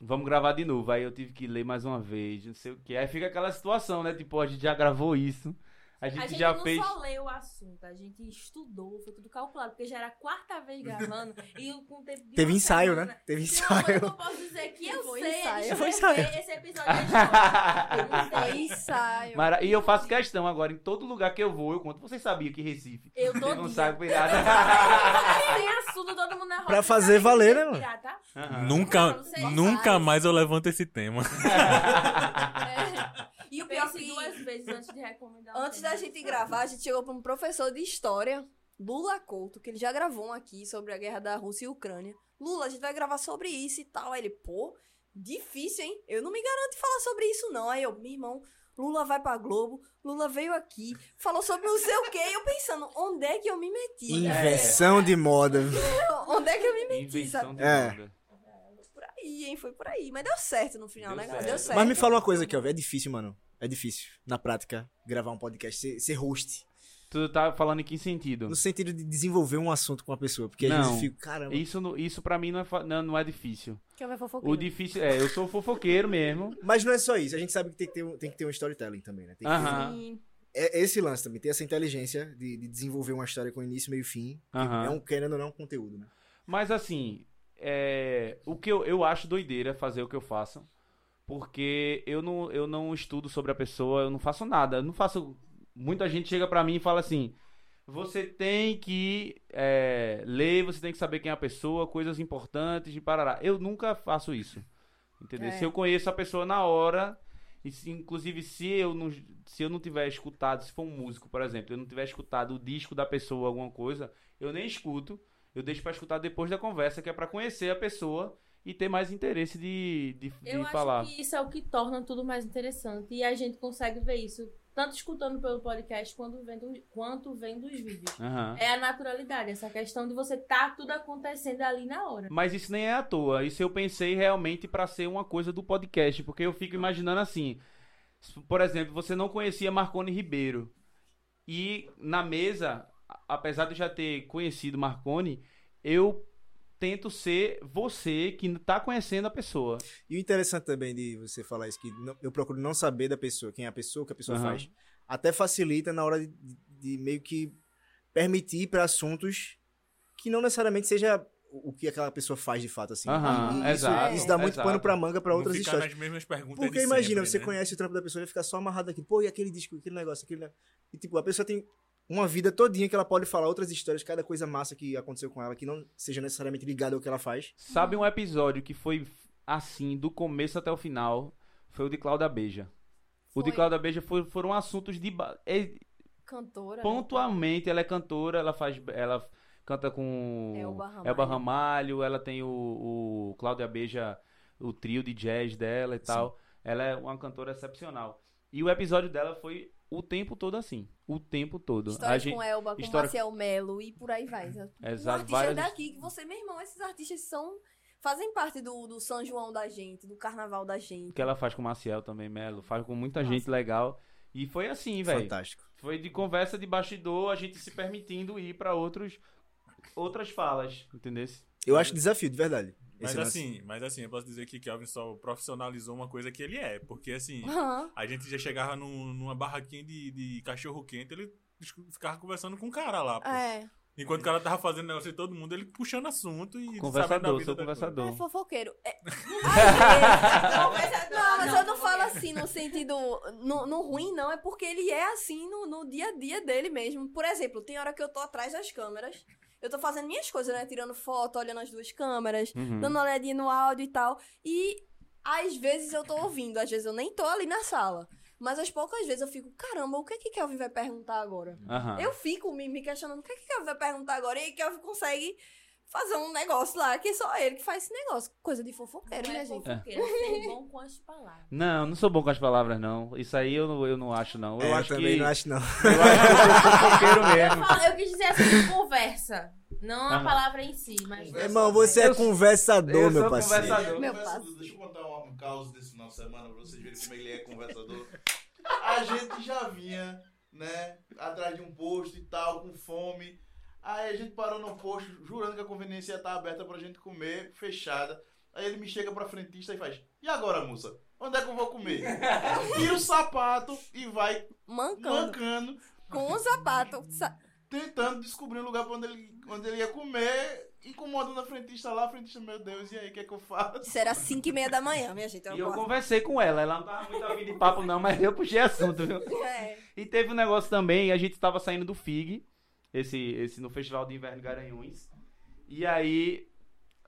vamos gravar de novo. Aí eu tive que ler mais uma vez, não sei o quê. Aí fica aquela situação, né? Tipo, a gente já gravou isso. A gente, A gente já não fez. só leu o assunto, a gente estudou, foi tudo calculado, porque já era a quarta vez [laughs] gravando e com o tempo de Teve ensaio, semana. né? Teve ensaio. eu posso dizer que eu Foi sei ensaio. é Foi ensaio. esse episódio não Foi sei. ensaio. Mara- E eu faço questão agora, em todo lugar que eu vou, eu conto. Vocês sabiam que Recife Eu teve um dia. saco pirata? [laughs] Tem assunto, todo mundo na roda. Pra fazer sabe valer, né, é mano? pirata? Aham. nunca, nunca mais eu levanto esse tema. [laughs] É. E o pior Pense que duas vezes antes de recomendar. antes da gente gravar, a gente chegou pra um professor de história, Lula Couto, que ele já gravou um aqui sobre a guerra da Rússia e Ucrânia. Lula, a gente vai gravar sobre isso e tal. Aí ele, pô, difícil, hein? Eu não me garanto de falar sobre isso, não. Aí eu, meu irmão, Lula vai pra Globo, Lula veio aqui, falou sobre não sei o quê. E eu pensando, onde é que eu me meti? Inversão de moda. [laughs] Onde é que eu me meti, Invenção sabe? de É. moda. Por aí, hein? Foi por aí. Mas deu certo no final, Deu né, certo. galera? Deu certo. Mas me fala uma coisa, Kelvin. É difícil, mano. É difícil, na prática, gravar um podcast, ser, ser host. Tu tá falando em que sentido? No sentido de desenvolver um assunto com a pessoa. Porque às Não. vezes eu fico, caramba. Isso, isso pra mim não é, não, não é difícil. Que eu O fofoqueiro. difícil é, eu sou fofoqueiro mesmo. Mas não é só isso. A gente sabe que tem que ter um, tem que ter um storytelling também, né? Tem que ter- Aham. Sim. é esse lance também, ter essa inteligência de, de desenvolver uma história com início, meio e fim. Aham. É um, querendo ou não, um conteúdo, né? Mas assim, é, o que eu, eu acho doideira fazer o que eu faço. Porque eu não, eu não estudo sobre a pessoa, eu não faço nada. Eu não faço. Muita gente chega pra mim e fala assim: você tem que é, ler, você tem que saber quem é a pessoa, coisas importantes de parará. Eu nunca faço isso. Entendeu? É. Se eu conheço a pessoa na hora, e se, inclusive se eu não se eu não tiver escutado, se for um músico, por exemplo, eu não tiver escutado o disco da pessoa, alguma coisa, eu nem escuto. Eu deixo pra escutar depois da conversa, que é pra conhecer a pessoa e ter mais interesse de, de, de Eu acho falar. que isso é o que torna tudo mais interessante. E a gente consegue ver isso, tanto escutando pelo podcast quanto vendo, quanto vendo os vídeos. Aham. É a naturalidade, essa questão de você tá tudo acontecendo ali na hora. Mas isso nem é à toa. Isso eu pensei realmente pra ser uma coisa do podcast, porque eu fico imaginando assim, por exemplo, você não conhecia Marconi Ribeiro e na mesa, apesar de eu já ter conhecido Marconi, eu tento ser você que tá conhecendo a pessoa. E o interessante também de você falar isso, que não- eu procuro não saber da pessoa, quem é a pessoa, o que a pessoa Aham. faz. Até facilita na hora de, de meio que permitir para assuntos que não necessariamente seja o que aquela pessoa faz de fato, assim. Aham, E isso, exato, isso dá muito exato. pano pra manga pra Não outras ficar histórias. nas mesmas perguntas Porque de imagina, sempre, você né? conhece o trampo da pessoa e fica só amarrado aqui. Pô, e aquele disco, aquele negócio, aquele. E tipo, a pessoa tem uma vida todinha que ela pode falar outras histórias, cada coisa massa que aconteceu com ela, que não seja necessariamente ligada ao que ela faz. Sabe um episódio que foi assim, do começo até o final? Foi o de Cláudia Beija. O de Foi. Cláudia Beija foi- foram assuntos de. é- Cantora. né? pontualmente, ela é cantora, ela faz. Ela canta com Elba Ramalho. Elba Ramalho, ela tem o, o Cláudia Beija, o trio de jazz dela e tal. Ela é uma cantora excepcional. E o episódio dela foi o tempo todo assim. O tempo todo. História a gente, com Elba, com história- Maciel Melo e por aí vai. Um Exato, artista várias- daqui que você, meu irmão, esses artistas são. Fazem parte do, do São João da gente, do carnaval da gente. que ela faz com o Maciel também, Melo. Faz com muita Nossa. gente legal. E foi assim, velho. Fantástico. Foi de conversa de bastidor, a gente se permitindo ir pra outros outras falas, entendeu? Eu acho desafio, de verdade. Mas Esse assim, mas assim, eu posso dizer que Kelvin só profissionalizou uma coisa que ele é. Porque assim, Aham. a gente já chegava num- numa barraquinha de, de cachorro quente, ele ficava conversando com o cara lá. pô. É. Enquanto o cara tava fazendo negócio de todo mundo, ele puxando assunto e Conversador, vida sou conversador. É fofoqueiro. É, Conversa- [laughs] Não, mas eu não falo assim no sentido. No, no ruim, não. É porque ele é assim no, no dia a dia dele mesmo. Por exemplo, tem hora que eu tô atrás das câmeras. Eu tô fazendo minhas coisas, né? Tirando foto, olhando as duas câmeras, Uhum. dando uma olhadinha no áudio e tal. E às vezes eu tô ouvindo, às vezes eu nem tô ali na sala. Mas às poucas vezes eu fico, caramba, o que é que Kelvin vai perguntar agora? Aham. Eu fico me, me questionando o que é que Kelvin vai perguntar agora. E aí Kelvin consegue fazer um negócio lá, que só ele que faz esse negócio. Coisa de fofoqueiro, Não né, é gente? fofoqueiro, é bom com as palavras. Não, não sou bom com as palavras, não. Isso aí eu não, eu não acho, não. Eu É, acho também que. não acho, não. Eu acho que eu sou fofoqueiro Eu, mesmo. falo- eu quis dizer assim, conversa. Não a Aham. palavra em si, mas. Irmão, você é Eu- conversador, eu meu parceiro. conversador. Meu passo. Deixa eu contar um, um caos desse final de semana pra vocês verem como ele é conversador. [laughs] A gente já vinha, né, atrás de um posto e tal, com fome. Aí a gente parou no posto, jurando que a conveniência ia estar aberta pra gente comer, fechada. Aí ele me chega pra frentista e faz: E agora, moça? Onde é que eu vou comer? [laughs] Tira o sapato e vai Mancando. mancando, Com um sapato. Sa- tentando descobrir um lugar pra onde ele, onde ele ia comer, incomodando a frentista lá. A frentista, meu Deus, e aí, o que é que eu faço? Isso era 5 e meia da manhã, minha gente. E eu posso- conversei com ela. Ela não tava muito afim de papo, não, mas eu puxei assunto, viu? [laughs] É. E teve um negócio também, a gente tava saindo do FIG, esse, esse no Festival de Inverno de Garanhuns. E aí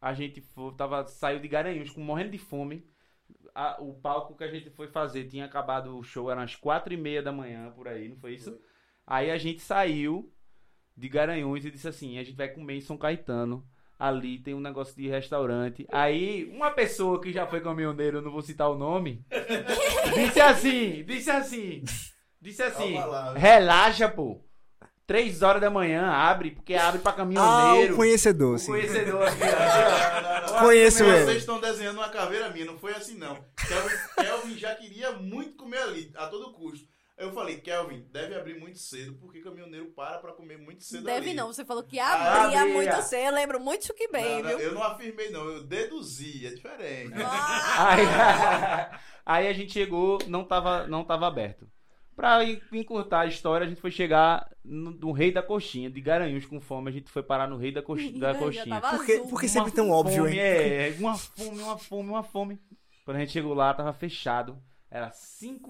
a gente foi, tava, saiu de Garanhuns com morrendo de fome. A- o palco que a gente foi fazer tinha acabado o show, eram as quatro e meia da manhã, por aí, não foi isso? Aí a gente saiu de Garanhuns e disse assim, a gente vai comer em São Caetano. Ali tem um negócio de restaurante. Aí, uma pessoa que já foi caminhoneiro, eu não vou citar o nome, [laughs] disse assim, disse assim, disse assim, relaxa, pô. Três horas da manhã, abre, porque abre pra Ah, caminhoneiro. o conhecedor, O sim. conhecedor aqui, ó. [laughs] Conheço Vocês ele. estão desenhando uma caveira minha, não foi assim não. Kelvin, Kelvin já queria muito comer ali, a todo custo. Aí eu falei, Kelvin, deve abrir muito cedo, porque caminhoneiro para pra comer muito cedo Deve ali. não, você falou que Ah, abria abria. muito cedo. Eu lembro muito que bem, Não, não, viu? eu não afirmei não, eu deduzi, é diferente. Ah, Aí, [laughs] aí a gente chegou, não tava, não tava aberto. Pra en- encurtar a história, a gente foi chegar no, no Rei da Coxinha, de Garanhuns com fome, a gente foi parar no Rei da, Coxi- [laughs] da Coxinha. tava Por que, azul. por que Uma sempre tão óbvio, fome, hein? É, uma fome, uma fome, uma fome. Quando a gente chegou lá, tava fechado. Era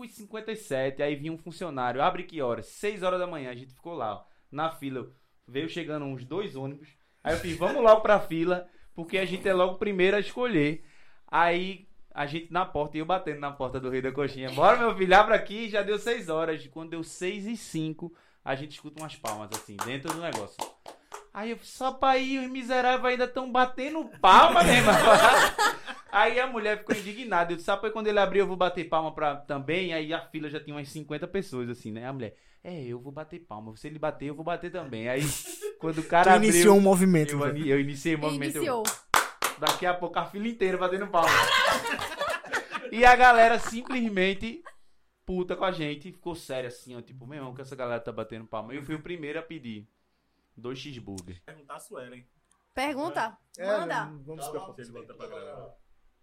5h57, aí vinha um funcionário. Abre que horas? 6 horas da manhã. A gente ficou lá, ó, na fila. Veio chegando uns dois ônibus. Aí eu fiz, vamos logo pra fila, porque a gente é logo o primeiro a escolher. Aí a gente na porta, e eu batendo na porta do Rei da Coxinha. Bora, meu filho, abre aqui. Já deu 6 horas. Quando deu 6 e 5, a gente escuta umas palmas assim, dentro do negócio. Aí eu, só pra ir, os miseráveis ainda estão batendo palma, né, irmão? [laughs] Aí a mulher ficou indignada. Eu disse, sabe, quando ele abrir eu vou bater palma pra, também. Aí a fila já tinha umas 50 pessoas, assim, né? A mulher, é, eu vou bater palma. Se ele bater, eu vou bater também. Aí, quando o [laughs] cara Tu abriu... iniciou um movimento, eu, ani- eu iniciei o movimento. eu- Iniciou. Daqui a pouco a fila inteira batendo palma. E a galera simplesmente puta com a gente. Ficou séria assim, ó. Tipo, meu irmão, que essa galera tá batendo palma. Eu fui o primeiro a pedir dois cheeseburger. Perguntar a Suelen. Pergunta. É, Manda. não- vamos se preocupar. Se ele botar pra gravar.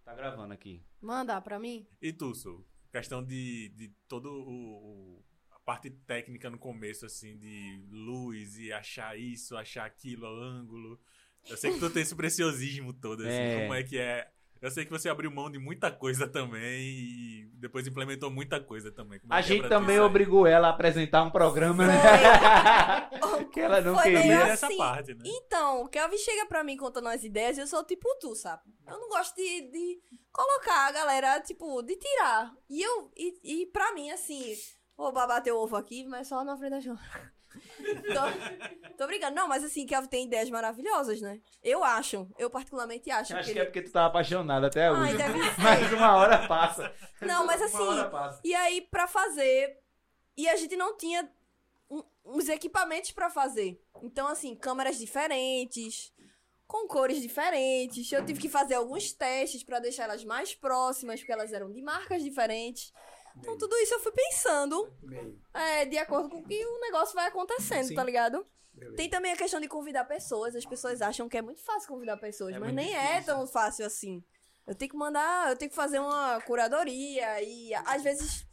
Tá gravando aqui. Manda pra mim. E tu, Su? Questão de, de todo o, o- a parte técnica no começo, assim, de luz e achar isso, achar aquilo, ângulo. Eu sei que tu tem esse preciosismo todo, assim, É. como é que é. Eu sei que você abriu mão de muita coisa também e depois implementou muita coisa também. Como é A é gente também obrigou ela a apresentar um programa, né? [laughs] que ela não Foi queria. Primeiro essa assim. parte, né? Então, o Kelvin chega pra mim contando as ideias e eu sou tipo tu, sabe? Eu não gosto de, de colocar a galera, tipo, de tirar. E eu, e, e pra mim, assim, vou bater o ovo aqui, mas só na frente da João. Então, Tô brincando. Não, mas assim, Kelvin tem ideias maravilhosas, né? Eu acho. Eu particularmente acho. Acho que que é ele- porque tu tava apaixonado até hoje. Ai, deve [laughs] ser. Mas uma hora passa. Não, mas assim. E aí, pra fazer. E a gente não tinha um- uns equipamentos pra fazer. Então, assim, câmeras diferentes, com cores diferentes. Eu tive que fazer alguns testes pra deixar elas mais próximas, porque elas eram de marcas diferentes. Então, tudo isso eu fui pensando Meio. é, de acordo com o que o negócio vai acontecendo, Sim. tá ligado? Beleza. Tem também a questão de convidar pessoas. As pessoas acham que é muito fácil convidar pessoas, É mas nem é difícil. tão fácil assim. Eu tenho que mandar, eu tenho que fazer uma curadoria e às vezes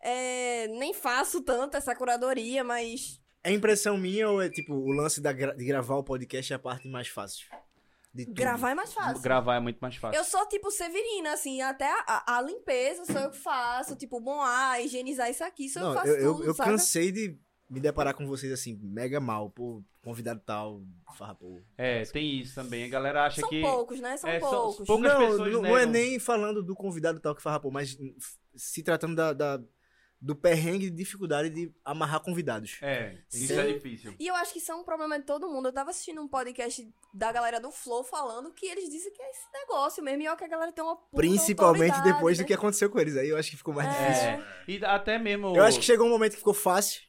é, nem faço tanto essa curadoria, mas É impressão minha ou é tipo o lance da gra- de gravar o podcast é a parte mais fácil? De tudo? gravar é mais fácil. Gravar é muito mais fácil. Eu sou tipo Severina, assim, até a, a- limpeza sou eu que faço, tipo, bom, ah, higienizar isso aqui, sou eu que faço eu, eu, tudo, eu saca? cansei de me deparar com vocês assim, mega mal, pô, convidado tal, farrapô. É, tem isso também. A galera acha São que. poucos, né? São É, são- poucos. poucas não, pessoas não, não é nem falando do convidado tal que farrapô, mas hum, f- se tratando da, da- do perrengue de dificuldade de amarrar convidados. É, isso Sim. é difícil. E eu acho que isso é um problema de todo mundo. Eu tava assistindo um podcast da galera do Flow falando que eles dizem que é esse negócio mesmo. E é o que a galera tem uma puta Principalmente depois do né? que aconteceu com eles. Aí eu acho que ficou mais difícil. É. E até mesmo. Eu acho que chegou um momento que ficou fácil.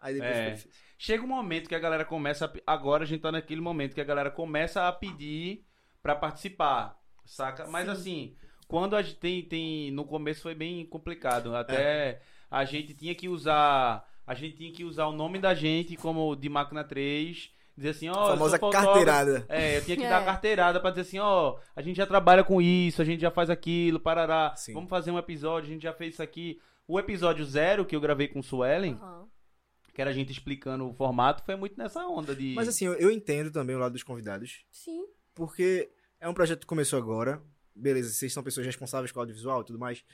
Aí depois É. ficou difícil. Chega um momento que a galera começa. a Agora a gente tá naquele momento que a galera começa a pedir pra participar, saca? Mas assim, quando a gente tem, tem. No começo foi bem complicado. Até a gente tinha que usar. A gente tinha que usar o nome da gente como de máquina 3. Dizer assim, ó. sou famosa carteirada. É, eu tinha que [laughs] É. dar carteirada pra dizer assim, ó, a gente já trabalha com isso, a gente já faz aquilo, parará. Sim. Vamos fazer um episódio, a gente já fez isso aqui. O episódio zero que eu gravei com o Suelen, Aham. que era a gente explicando o formato, foi muito nessa onda de. Mas assim, eu, eu entendo também o lado dos convidados. Sim. Porque é um projeto que começou agora. Beleza, vocês são pessoas responsáveis com audiovisual e tudo mais.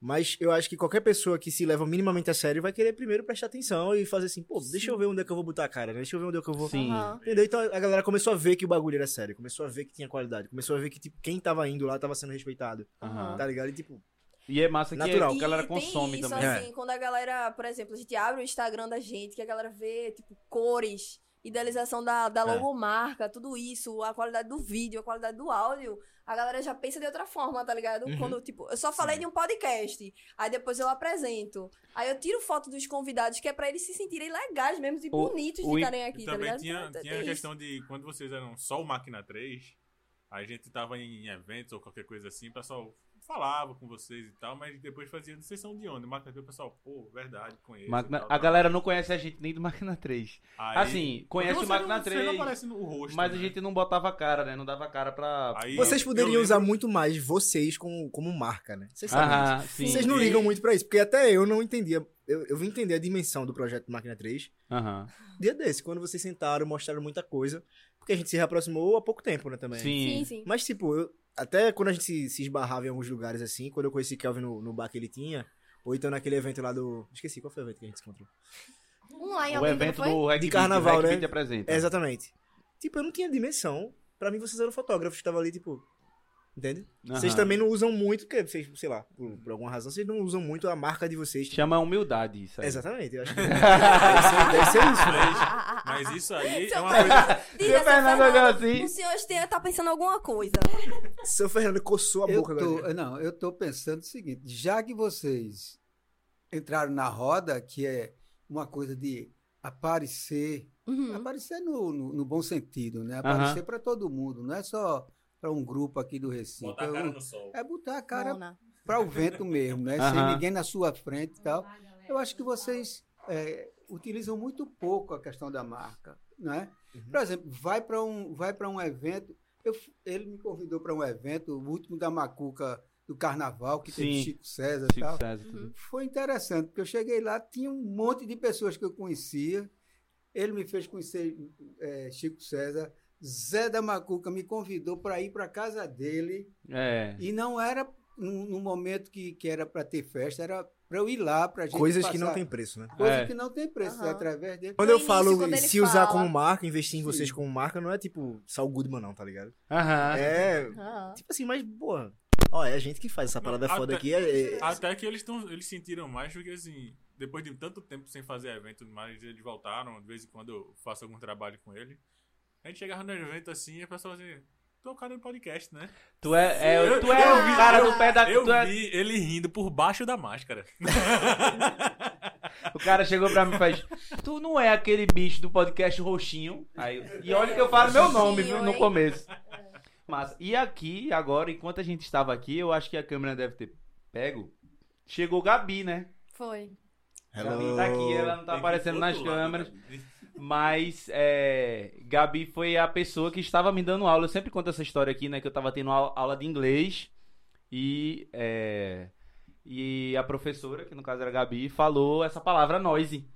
Mas eu acho que qualquer pessoa que se leva minimamente a sério vai querer primeiro prestar atenção e fazer assim, pô, deixa eu ver onde é que eu vou botar a cara, né? Deixa eu ver onde é que eu vou. Sim. Entendeu? Então a galera começou a ver que o bagulho era sério, começou a ver que tinha qualidade, começou a ver que tipo, quem tava indo lá tava sendo respeitado. Aham. Tá ligado? E tipo, E é massa que Natural. a galera E consome tem isso, também. assim, quando a galera, por exemplo, a gente abre o Instagram da gente, que a galera vê, tipo, cores, idealização da, da É. logomarca, tudo isso, a qualidade do vídeo, a qualidade do áudio, a galera já pensa de outra forma, tá ligado? Uhum. Quando, tipo, eu só falei de um podcast, aí depois eu apresento, aí eu tiro foto dos convidados, que é pra eles se sentirem legais mesmo e O- bonitos o- de estarem aqui, tá ligado? tinha, Então, tinha a isso. questão de quando vocês eram só o Máquina 3, a gente tava em eventos ou qualquer coisa assim, o pessoal falava com vocês e tal, mas depois fazia, vocês são de onde? Máquina 3, o pessoal, pô, verdade, conheço. Máquina- tal, a tal. galera não conhece a gente nem do Máquina 3. Aí- assim, conhece o Máquina não, Você 3, não aparece no rosto. Mas a né? gente não botava a cara, né? Não dava a cara pra. Aí vocês poderiam eu usar lembro- muito mais vocês como, como marca, né? Vocês sabem. Aham, sim. Vocês não ligam muito pra isso, porque até eu não entendia. Eu, eu vim entender a dimensão do projeto Máquina 3 Aham. dia desse, quando vocês sentaram, mostraram muita coisa. Porque a gente se reaproximou há pouco tempo, né, também. Sim. Sim, sim. Mas, tipo, eu, até quando a gente se, se esbarrava em alguns lugares assim, quando eu conheci Kelvin no, no bar que ele tinha, ou então naquele evento lá do. Esqueci, qual foi o evento que a gente se encontrou? Um lá em O evento do Reg De carnaval, né? Beat apresenta. É, exatamente. Tipo, eu não tinha dimensão. Pra mim, vocês eram fotógrafos que estavam ali, tipo. Entende? Vocês Aham. também não usam muito, porque vocês, sei lá, por, por alguma razão, vocês não usam muito a marca de vocês. tipo, Chama humildade isso aí. Exatamente, eu acho que deve ser, deve ser isso, né? Mas isso aí é uma coisa. Seu Fernando olhou assim. O senhor este- tá pensando em alguma coisa. Seu Fernando coçou a Eu boca tô, agora. não, eu tô pensando o seguinte, já que vocês entraram na roda, que é uma coisa de aparecer, Uhum. aparecer no, no, no bom sentido, né? Aparecer para todo mundo, não é só para um grupo aqui do Recife. Botar a cara Eu- no sol. é botar a cara para o vento mesmo, né? Sem Aham. ninguém na sua frente e tal. Eu acho que vocês é, utilizam muito pouco a questão da marca, né? Por exemplo, vai para um, vai para um evento. Eu ele me convidou para um evento, o último da Macuca do Carnaval, que teve Sim. Chico César e Chico tal. César, tudo. Foi interessante, porque eu cheguei lá, tinha um monte de pessoas que eu conhecia. Ele me fez conhecer é, Chico César. Zé da Macuca me convidou para ir para casa dele. É. E não era no, no momento que, que era para ter festa, era para eu ir lá, para gente Coisas que passar- não tem preço, né? Coisa É. que não tem preço, Aham. através dele. Quando eu início, falo quando se usar fala- como marca, investir em Sim. vocês como marca, não é tipo Saul Goodman, não, tá ligado? Aham. É. Aham. Tipo assim, mas, porra. Ó, é a gente que faz essa parada Não, foda até- aqui. É, é- Até que eles, tão, eles sentiram mais, porque assim, depois de tanto tempo sem fazer evento, mas eles voltaram, de vez em quando eu faço algum trabalho com ele. A gente chegava no evento assim e a pessoa assim, tu é o cara do podcast, né? Tu é, é- Eu- tu é eu o vi- cara eu- do pé da. Eu tu é- vi ele rindo por baixo da máscara. [laughs] O cara chegou pra mim e faz: Tu não é aquele bicho do podcast roxinho? Aí, e olha que eu falo meu nome viu, no começo. Mas, e aqui, agora, enquanto a gente estava aqui, eu acho que a câmera deve ter pego. Chegou Gabi, né? Foi. Gabi tá aqui, ela não tá Tem aparecendo nas lado, câmeras. né? Mas é, Gabi foi a pessoa que estava me dando aula. Eu sempre conto essa história aqui, né? Que eu tava tendo au- aula de inglês e, é, e a professora, que no caso era a Gabi, falou essa palavra noise.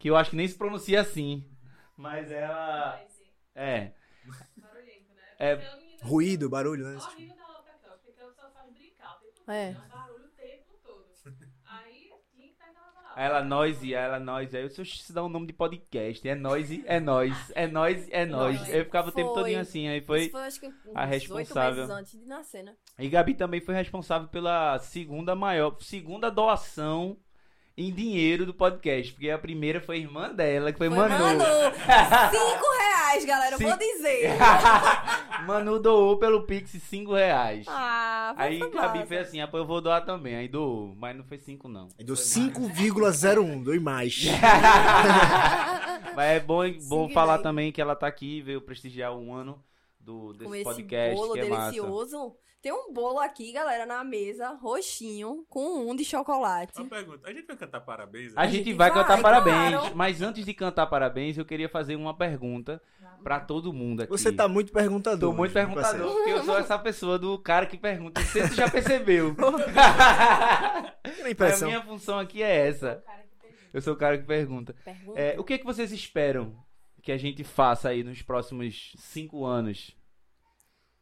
Que eu acho que nem se pronuncia assim. Mas ela. É. Barulhento, né? É. Ruído, barulho, né? Horrível da aula pra cá, porque ela só faz brincar o tempo É. barulho o tempo todo. Aí tinha que estar aquela palavra. Aí ela noise, aí ela noise. Aí eu disse, "Oxe, isso dá um nome de podcast. É é noise, é noise, é noise. Noise. Aí eu ficava o tempo Foi. todinho assim. Aí foi. Foi acho que uns a responsável. meses antes de nascer, né? E Gabi também foi responsável pela segunda maior, segunda doação em dinheiro do podcast. Porque a primeira foi a irmã dela, que foi, Foi Manu. Manu. [laughs] Cinco reais, galera. Eu vou dizer. [laughs] Manu doou pelo Pix 5 reais. Ah, Aí foi Gabi massa. fez assim, ah, pô, eu vou doar também. Aí doou, mas não foi 5 não. Aí deu 5,01, deu mais. [laughs] Mas é bom, bom Sim, falar né? também que ela tá aqui, veio prestigiar um ano do, desse Com esse podcast, bolo que é massa. Tem um bolo aqui, galera, na mesa, roxinho, com um de chocolate. Uma pergunta, a gente vai cantar parabéns? A né? gente gente vai vai, cantar parabéns, claro. mas antes de cantar parabéns, eu queria fazer uma pergunta pra todo mundo aqui. Você tá muito perguntador. Tô muito perguntador, porque eu sou essa pessoa do cara que pergunta. Não sei se você já percebeu. [laughs] A a minha função aqui é essa. Eu sou o cara que pergunta. Pergunta. É, o que, que vocês esperam que a gente faça aí nos próximos cinco anos?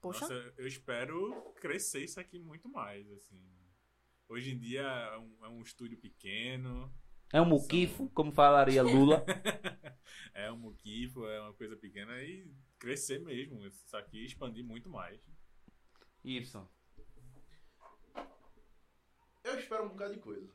Poxa, Nossa, eu espero crescer isso aqui muito mais, assim. Hoje em dia é um, é um estúdio pequeno, É um muquifo, como falaria Lula. [laughs] é um muquifo, é uma coisa pequena e crescer mesmo. Isso aqui expandir muito mais. Ibson. Eu espero um bocado de coisa.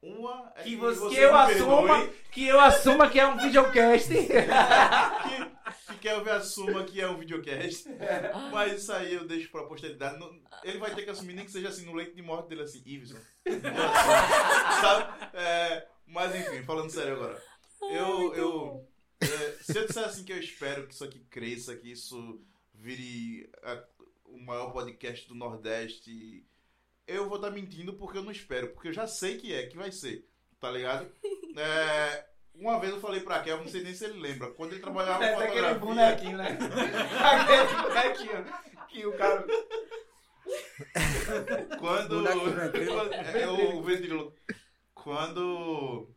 Uma é Que, você, que você eu me assuma perdoe, que eu assuma que é um videocast. [laughs] que, que Kelvin assuma que é um videocast. [laughs] Mas isso aí eu deixo pra posteridade. Ele vai ter que assumir, nem que seja assim, no leito de morte dele, assim, Iveson. [laughs] Sabe? É, mas enfim, falando sério agora. Eu. eu é, se eu disser assim que eu espero que isso aqui cresça, que isso vire a- o maior podcast do Nordeste, eu vou estar mentindo porque eu não espero, porque eu já sei que é, que vai ser, tá ligado? [laughs] É, uma vez eu falei pra Kel, não sei nem se ele lembra, quando ele trabalhava com fotografia... né? [laughs] aquele bonequinho que o cara. Quando. Quando- é, o ventrilo. Quando.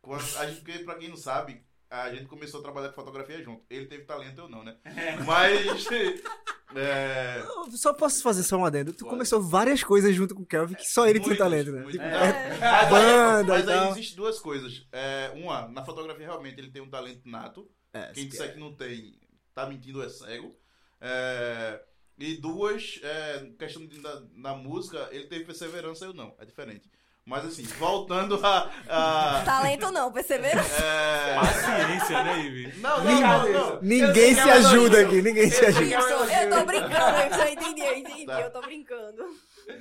Quando a gente, porque, pra quem não sabe, a gente começou a trabalhar com fotografia junto. Ele teve talento, eu não, né? [laughs] Mas. [laughs] É, Só posso fazer só um adendo. Tu Pode. começou várias coisas junto com o Kelvin que só ele tinha muitas, talento, né? muitas. Tipo, É. Mas aí- [laughs] Banda mas aí tal. existe duas coisas. É, uma, na fotografia realmente ele tem um talento nato. é, Quem se disser que não tem, tá mentindo, é cego. É, e duas, é, questão de, na, na música, ele teve perseverança, eu não. É diferente. Mas assim, voltando a. a talento não, perceberam? é, Paciência, né, Ivy? não, não, não, não. Ninguém se ajuda aqui, ninguém se ajuda. Isso, eu tô brincando, eu já entendi, eu entendi, Tá. eu tô brincando.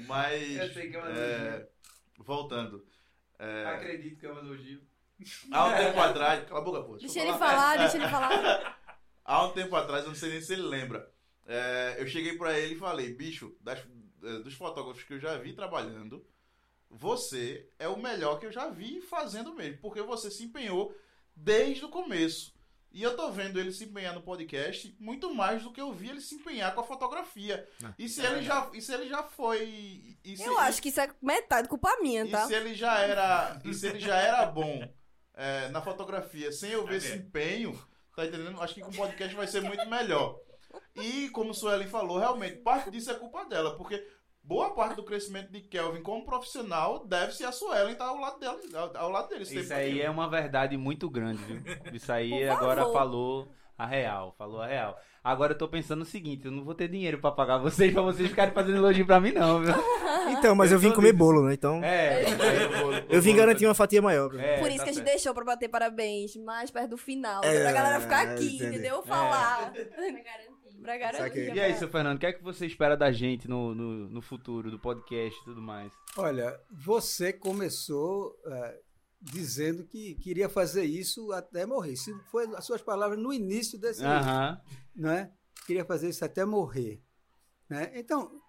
Mas. Eu sei que é uma é, voltando. É, Acredito que é um elogio. há um tempo atrás. Cala a boca, pô. Deixa eu ele falar. falar, deixa ele falar. [laughs] Há um tempo atrás, eu não sei nem se ele lembra. é, eu cheguei pra ele e falei, bicho, das- é, dos fotógrafos que eu já vi trabalhando, você é o melhor que eu já vi fazendo mesmo, porque você se empenhou desde o começo. E eu tô vendo ele se empenhar no podcast muito mais do que eu vi ele se empenhar com a fotografia. E se ele já, e se ele já foi, e se, Eu acho que isso é metade culpa minha, e tá? se ele já era, e se ele já era bom é, na fotografia, sem eu ver É esse empenho, tá entendendo? Acho que com o podcast vai ser muito melhor. E como o Suelen falou, realmente, parte disso é culpa dela, porque boa parte do crescimento de Kelvin como profissional deve-se a Suelen estar ao lado dela, ao, ao lado dele. Isso aí é uma verdade muito grande, viu? Isso aí agora falou, A real, falou a real. Agora eu tô pensando o seguinte, eu não vou ter dinheiro pra pagar vocês, pra vocês ficarem fazendo elogio pra mim não, viu? [laughs] Então, mas eu vim tô comer livre. bolo, né? Então, É, eu vim garantir uma fatia maior. é, Por isso tá que a gente certo. deixou pra bater parabéns mais perto do final. É, pra galera ficar aqui, entendeu? Falar. Pra [laughs] garantir. Pra garantir. E aí, seu Fernando, o que é que você espera da gente no, no, no futuro, do podcast e tudo mais? Olha, você começou eh, dizendo que queria fazer isso até morrer. Se foi as suas palavras no início desse, Aham. né? Queria fazer isso até morrer, né? Então,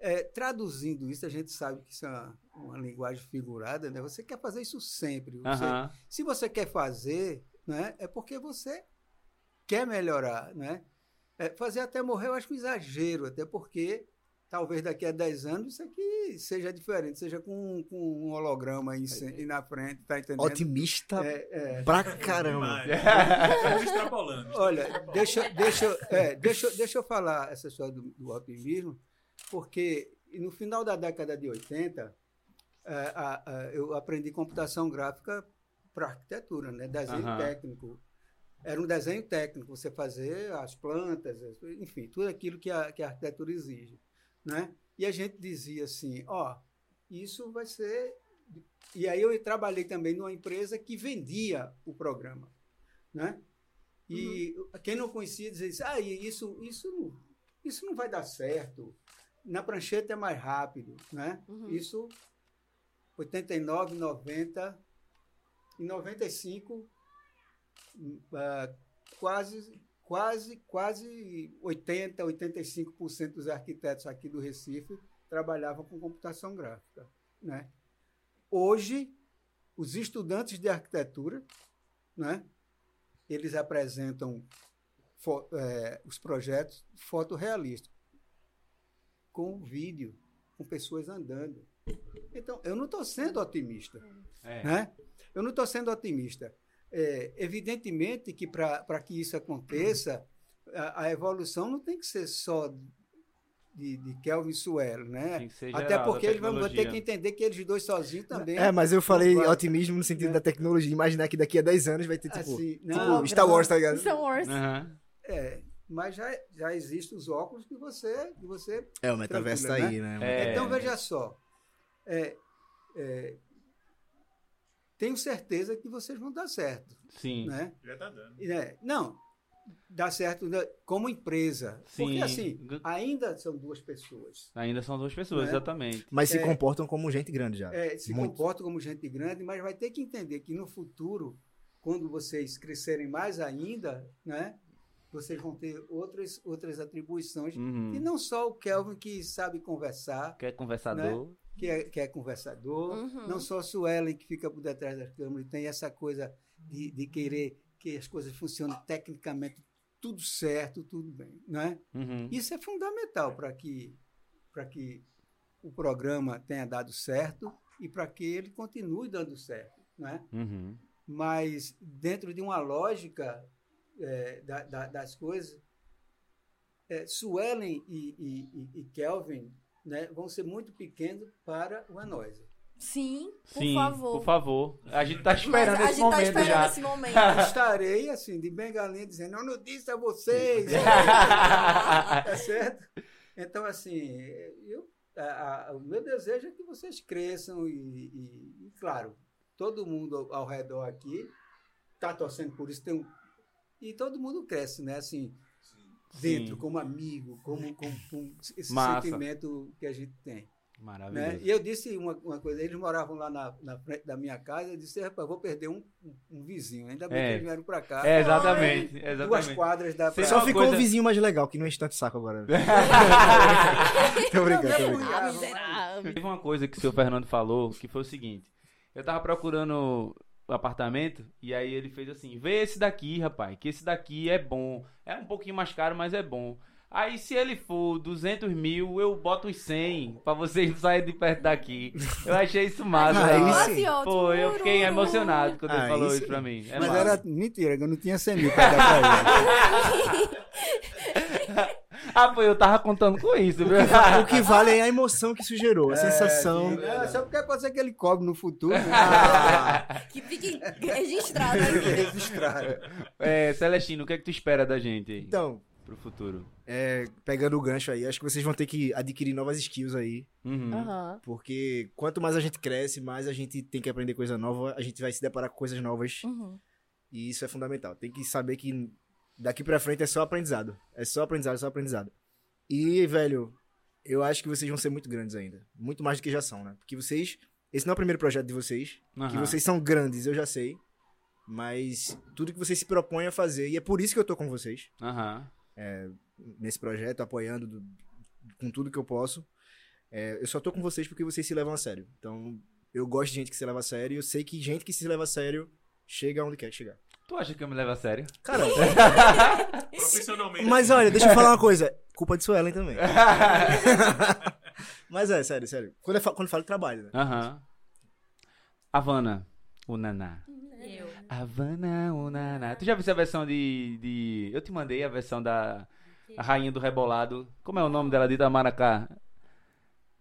eh, traduzindo isso, a gente sabe que isso é uma, uma linguagem figurada, né? Você quer fazer isso sempre. Você- Aham. se você quer fazer, né, é porque você quer melhorar, né? É, fazer até morrer eu acho um exagero, até porque talvez daqui a 10 anos isso aqui seja diferente, seja com, com um holograma aí, se- aí na frente, tá entendendo? Otimista É, é. pra caramba. [laughs] Estamos extrapolando. Olha, deixa, deixa, é, deixa, deixa eu falar essa história do, do otimismo, porque no final da década de 80, é, a- a- eu aprendi computação gráfica para arquitetura, né? desenho Aham. técnico. Era um desenho técnico, você fazer as plantas, as- enfim, tudo aquilo que a, que a arquitetura exige. Né? E a gente dizia assim, ó, isso vai ser... E aí eu trabalhei também numa empresa que vendia o programa. Né? E quem não conhecia dizia assim, ah, e isso, isso, não- isso não vai dar certo. Na prancheta é mais rápido, né? Uhum. Isso, 89, 90, em 95, ah, quase, quase, quase 80, 85% dos arquitetos aqui do Recife trabalhavam com computação gráfica, né? Hoje, os estudantes de arquitetura, né? eles apresentam eh, os projetos fotorrealistas com vídeo, com pessoas andando. Então, eu não estou sendo otimista. É. Né? Eu não estou sendo otimista. É, evidentemente que para que isso aconteça, a, a evolução não tem que ser só de, de Kelvin Suelo, né? Até geral, da porque eles vão ter que entender que eles dois sozinhos também. É, mas eu falei vai. otimismo no sentido É. da tecnologia. Imaginar que daqui a 10 anos vai ter, tipo, Assim, tipo não, Star Wars, tá ligado? Star Wars. Aham. É, mas já, já existem os óculos que você, que você É, o metaverso tá Tranquilo, aí, né? É. Então, veja só. é, é, tenho certeza que vocês vão dar certo. Sim. Né? Já tá dando. Né, Não, dá certo né, como empresa. Porque, Sim. assim, ainda são duas pessoas. Ainda são duas pessoas, Né? exatamente. Mas se É. comportam como gente grande já. É, se Muito. comportam como gente grande, mas vai ter que entender que no futuro, quando vocês crescerem mais ainda, né, vocês vão ter outras, outras atribuições. Uhum. E não só o Kelvin que sabe conversar, Quer conversador? Que é, que é conversador, Uhum. não só a Suelen que fica por detrás das câmeras, tem essa coisa de, de querer que as coisas funcionem tecnicamente tudo certo, tudo bem, né? Uhum. Isso é fundamental para que para que o programa tenha dado certo e para que ele continue dando certo, né? Uhum. Mas dentro de uma lógica é, da- da- das coisas, é, Suelen e, e- e- e Kelvin né, vão ser muito pequenos para o Anoise. Sim, por Sim, favor. por favor. A gente tá esperando Mas a esse gente tá momento esperando já. esse momento. Estarei assim, de bengalinha, dizendo, eu não disse a vocês. [laughs] tá certo? Então, assim, eu, a- a- o meu desejo é que vocês cresçam e, e- e, claro, todo mundo ao, ao redor aqui está torcendo por isso. Tem um, e todo mundo cresce, né? Assim, dentro, Sim. como amigo, como, como, como esse Massa. sentimento que a gente tem. Né? Maravilhoso. E eu disse uma, uma coisa, eles moravam lá na, na frente da minha casa, eu disse, rapaz, vou perder um, um, vizinho, ainda bem É. que eles vieram pra cá. É, exatamente. Duas exatamente. quadras da Você. Só ficou coisa- um vizinho mais legal, que não enche tanto saco agora. [laughs] tô brincando, tô brincando. Teve uma coisa que o seu Fernando falou, que foi o seguinte. Eu tava procurando apartamento, e aí ele fez assim, vê esse daqui, rapaz, que esse daqui é bom. É um pouquinho mais caro, mas é bom. Aí se ele for 200 mil, eu boto os 100 pra vocês [laughs] não saírem de perto daqui. Eu achei isso massa. Aí sim. Pô, eu fiquei emocionado quando ele falou sim. isso pra mim. É Mas massa. era mentira, que eu não tinha 100 mil pra dar pra ele. [laughs] Ah, pô, eu tava contando com isso, viu? O que vale é a emoção que isso gerou, a sensação. sim. É, só porque pode ser que ele cobre no futuro. né? Ah, Que fique registrado aqui. Registrado. É, Celestino, o que é que tu espera da gente aí, então, pro futuro? é, pegando o gancho aí, acho que vocês vão ter que adquirir novas skills aí. Uhum. Aham. Porque quanto mais a gente cresce, mais a gente tem que aprender coisa nova, a gente vai se deparar com coisas novas. Uhum. E isso é fundamental. Tem que saber que daqui pra frente é só aprendizado. É só aprendizado, é só aprendizado. E, velho, eu acho que vocês vão ser muito grandes ainda. Muito mais do que já são, né? Porque vocês. Esse não é o primeiro projeto de vocês. Que Aham. vocês são grandes, eu já sei. Mas tudo que vocês se propõem a fazer, e é por isso que eu tô com vocês, Aham. nesse projeto, apoiando do- com tudo que eu posso. É, eu só tô com vocês porque vocês se levam a sério. Então, eu gosto de gente que se leva a sério, e eu sei que gente que se leva a sério chega onde quer chegar. Tu acha que eu me levo a sério? Cara, [laughs] Profissionalmente. Mas olha, deixa eu falar uma coisa. Culpa de Suelen também. [laughs] Mas é, sério, sério. Quando eu falo, quando eu falo de trabalho, né? Aham. Havana, o Naná. Eu. Havana, o Naná. Tu já viu a versão de, de... Eu te mandei a versão da a Rainha do Rebolado. Como é o nome dela de Itamaracá?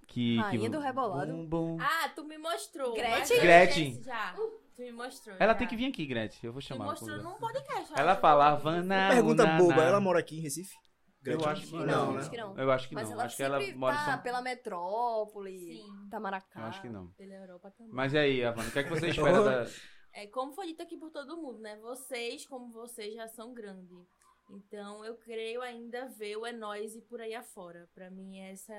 Que, Rainha que... do Rebolado? Bum, bum. Ah, tu me mostrou. Gretchen? Gretchen. Já. Tu me mostrou. Ela já. tem que vir aqui, Gretchen. Eu vou Me chamar. mostrou ela. num podcast. Ela acho. fala Havana, Pergunta Naná. boba, ela mora aqui em Recife? Eu acho que Não, não, acho que não. Eu acho que Mas não. ela Acho que ela sempre mora tá São... pela metrópole, Sim. Tamaracá. Eu acho que não. Pela Europa também. Mas e aí, Havana, o que é que você [laughs] espera da... É, como foi dito aqui por todo mundo, né? Vocês, como vocês, já são grandes. Então, eu creio ainda ver o É Nós e por aí afora. Pra mim, essa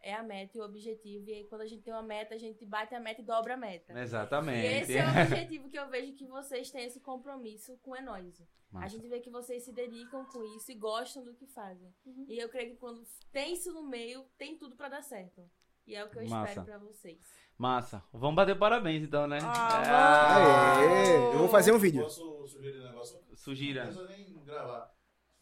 é a meta e o objetivo. E aí, quando a gente tem uma meta, a gente bate a meta e dobra a meta. Exatamente. E esse é o [laughs] objetivo que eu vejo que vocês têm esse compromisso com o Enóise. A Massa. gente vê que vocês se dedicam com isso e gostam do que fazem. Uhum. E eu creio que quando tem isso no meio, tem tudo pra dar certo. E é o que eu Massa. espero pra vocês. Massa. Vamos bater parabéns então, né? Ah, Aê, eu vou fazer um vídeo. Posso sugerir um negócio? Não Sugira. precisa nem gravar.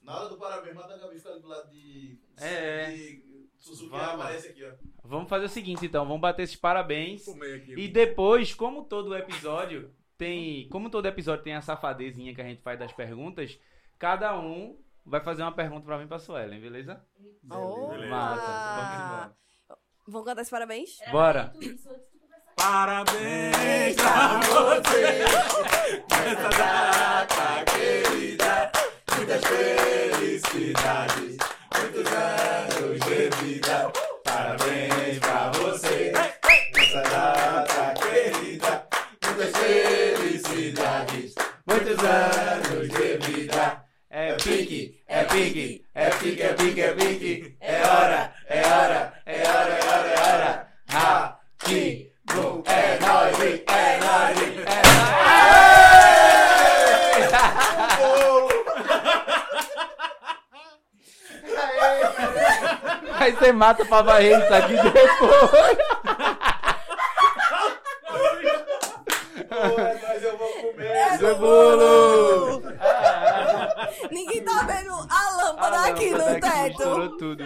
Na hora do parabéns, manda a Gabi ficar do lado de. É. De Suzuki Vamos. aparece aqui, ó. Vamos fazer o seguinte então, vamos bater esses parabéns. Aqui. E depois, como todo episódio tem, como todo episódio tem a safadezinha que a gente faz das perguntas, cada um vai fazer uma pergunta pra mim e pra Suelen, beleza? Opa! Massa. Vamos cantar esse parabéns? Era Bora. Parabéns pra você nessa data querida. Muitas felicidades, muitos anos de vida. Parabéns pra você nessa data querida. Muitas felicidades, muitos anos de vida. É pique, é pique, é pique, é pique, é pique. É hora, é hora, é hora, é hora, é hora. Aqui, Aí você mata pra varrer isso aqui depois. mas eu vou comer. Seu bolo! Ninguém tá vendo a lâmpada Ah, aqui no teto. Misturou tudo.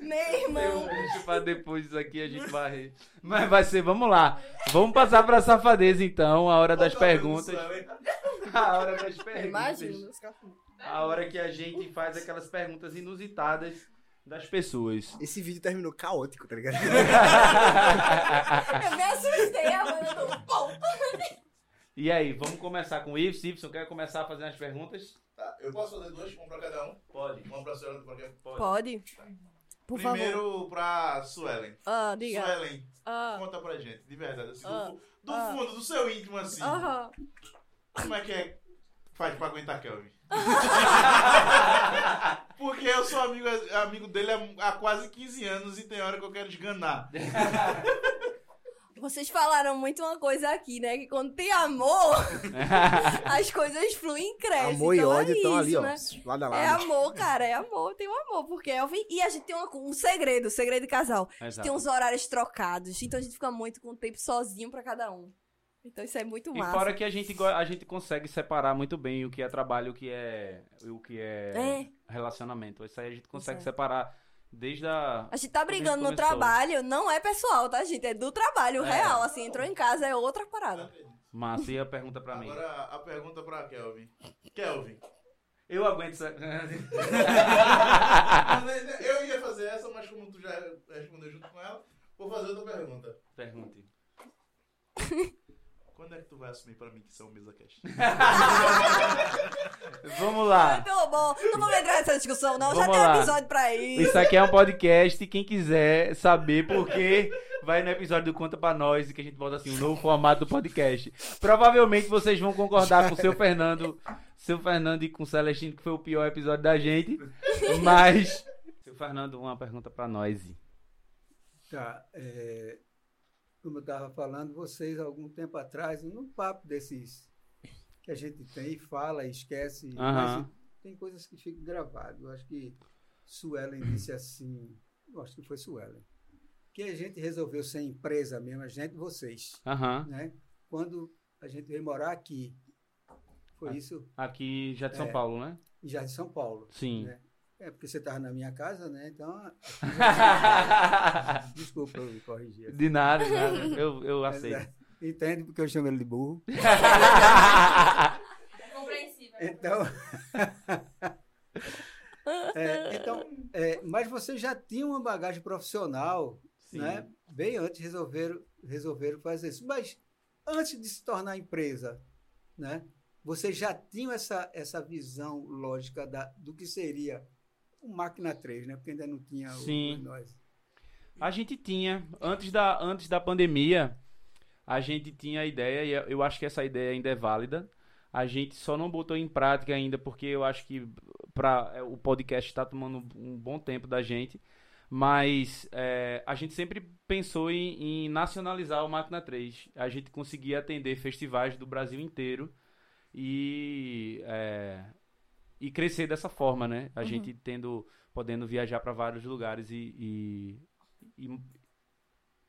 Meu Eu irmão. deixo pra depois isso aqui a gente varrer. Mas vai ser, vamos lá. Vamos passar pra safadeza então, a hora das perguntas. A hora das perguntas. Imagina. A hora que a gente faz aquelas perguntas inusitadas das pessoas. Esse vídeo terminou caótico, tá ligado? Eu me assustei, a do pão. [laughs] E aí, vamos começar com o Ives. Ibson, quer começar a fazer as perguntas? Tá, eu posso fazer duas, uma pra cada um? Pode. Uma pra senhora, pra quem? Pode? Por favor. Primeiro pra Suelen. Ah, diga. Suelen, Ah, conta pra gente, de verdade, assim, Ah. do, do Ah. fundo, do seu íntimo, assim. aham. Como é que é faz pra aguentar Kelvin? [laughs] Porque eu sou amigo, amigo dele há, há quase 15 anos e tem hora que eu quero esganar. [laughs] Vocês falaram muito uma coisa aqui, né? Que quando tem amor, [laughs] as coisas fluem e crescem. Amor e então ódio é estão ali, ó. né? Lado a É lado. amor, cara, é amor, tem um amor, porque Elvin. E a gente tem uma- um segredo, segredo de casal. A gente Exato. tem uns horários trocados, então a gente fica muito com o tempo sozinho pra cada um. Então isso é muito E massa. fora que a gente, a gente consegue separar muito bem o que é trabalho e o que é, o que é, É. relacionamento. Isso aí a gente consegue Exato. separar desde a. A gente tá brigando no começou. trabalho, não é pessoal, tá, gente? É do trabalho É. real. Assim, entrou em casa, é outra parada. Massa, e a pergunta pra mim? Agora a pergunta pra Kelvin. Kelvin, Eu aguento essa. [laughs] Eu ia fazer essa, mas como tu já respondeu junto com ela, vou fazer outra pergunta. Pergunte. [laughs] Quando é que tu vai assumir pra mim que isso é um mesa cast? [laughs] Vamos lá. Pelo bom, não vamos entrar nessa discussão, não. Já Vamos tem um episódio pra isso. Isso aqui é um podcast. e Quem quiser saber por quê, vai no episódio do Conta Pra Nós e que a gente bota assim, um novo formato do podcast. Provavelmente vocês vão concordar com o seu Fernando, seu Fernando e com o Celestino, que foi o pior episódio da gente. Mas, seu Fernando, uma pergunta pra nós. Tá. é, como eu estava falando, vocês, algum tempo atrás, num papo desses que a gente tem, fala e esquece, mas tem coisas que ficam gravadas. Eu acho que Suelen disse assim, eu acho que foi Suelen, que a gente resolveu ser empresa mesmo, a gente, vocês, né? Quando a gente veio morar aqui, foi isso, Aqui já de São É. Paulo, né? em Jardim São Paulo. Sim. né? É porque você estava na minha casa, né? Então, [laughs] desculpa eu me corrigir. de nada, de nada. [laughs] Eu, eu Mas, aceito. é, Entende porque eu chamo ele de burro? [laughs] É compreensível. Então. É, então, é, mas você já tinha uma bagagem profissional, Sim. né? Bem antes resolveram, resolveram fazer isso. Mas antes de se tornar empresa, né? Você já tinha essa, essa visão lógica da, do que seria o Máquina 3, né? Porque ainda não tinha o- Sim. nós. A gente tinha, antes da, antes da pandemia, a gente tinha a ideia, e eu acho que essa ideia ainda é válida. A gente só não botou em prática ainda, porque eu acho que pra, é, o podcast está tomando um bom tempo da gente. Mas é, a gente sempre pensou em, em nacionalizar o Máquina 3. A gente conseguia atender festivais do Brasil inteiro e, é, e crescer dessa forma, né? A gente tendo, podendo viajar para vários lugares e, e, e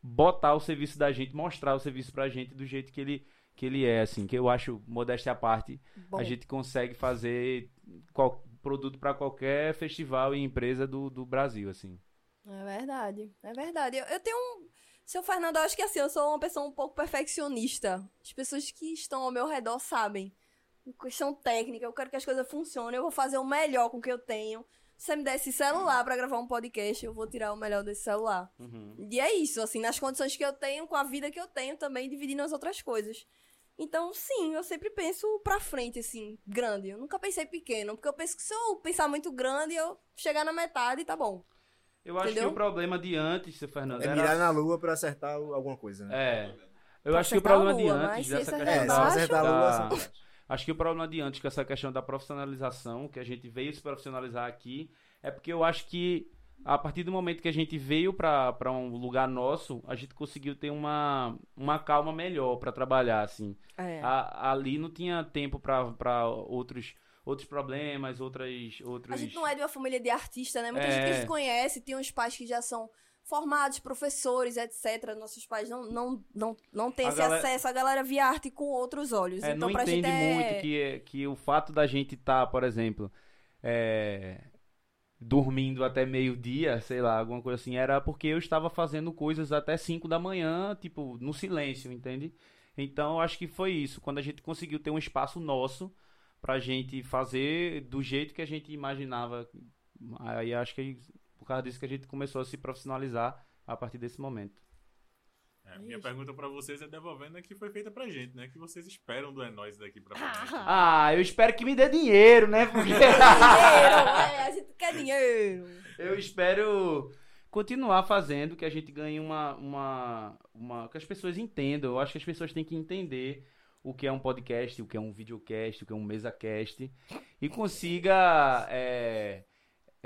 botar o serviço da gente, mostrar o serviço pra gente do jeito que ele, que ele é, assim, que eu acho, modéstia à parte, Bom, a gente consegue fazer qual, produto para qualquer festival e empresa do, do Brasil, assim. É verdade, é verdade. Eu, eu tenho um. Seu Fernando, eu acho que assim, eu sou uma pessoa um pouco perfeccionista. As pessoas que estão ao meu redor sabem. Questão técnica, eu quero que as coisas funcionem, eu vou fazer o melhor com o que eu tenho. Se você me der esse celular pra gravar um podcast, eu vou tirar o melhor desse celular. E é isso, assim, nas condições que eu tenho, com a vida que eu tenho também, dividindo as outras coisas. Então, sim, eu sempre penso pra frente, assim, grande. Eu nunca pensei pequeno, porque eu penso que se eu pensar muito grande, eu chegar na metade, tá bom. Eu acho Entendeu? que o problema de antes, seu Fernando, É era... mirar na lua pra acertar alguma coisa, né? É. Eu Pra acho que o problema de lua, antes mas se dessa acertar questão É, se da, acertar a lua, da- acerta. Acho que o problema de antes com essa questão da profissionalização, que a gente veio se profissionalizar aqui, é porque eu acho que a partir do momento que a gente veio para um lugar nosso, a gente conseguiu ter uma, uma calma melhor para trabalhar, assim. É. A- ali não tinha tempo para outros outros problemas, outras outros A gente não é de uma família de artista, né? Muita É. gente que gente conhece, tem uns pais que já são formados, professores, etc. Nossos pais não, não, não, não têm A esse galera- acesso, a galera via arte com outros olhos. É, então, não entende gente é... muito que, que o fato da gente estar, por exemplo, é, dormindo até meio-dia, sei lá, alguma coisa assim, era porque eu estava fazendo coisas até 5 da manhã, tipo, no silêncio, entende? Então, acho que foi isso. Quando a gente conseguiu ter um espaço nosso pra gente fazer do jeito que a gente imaginava, aí acho que é por causa disso que a gente começou a se profissionalizar a partir desse momento. É, minha pergunta pra vocês é devolvendo a que foi feita pra gente, né? O que vocês esperam do É Nós daqui pra frente? Ah, eu espero que me dê dinheiro, né? Porque... [laughs] Dinheiro, é, a gente quer dinheiro. Eu espero continuar fazendo, que a gente ganhe uma, uma, uma. que as pessoas entendam. Eu acho que as pessoas têm que entender o que é um podcast, o que é um videocast, o que é um mesacast. E consiga é,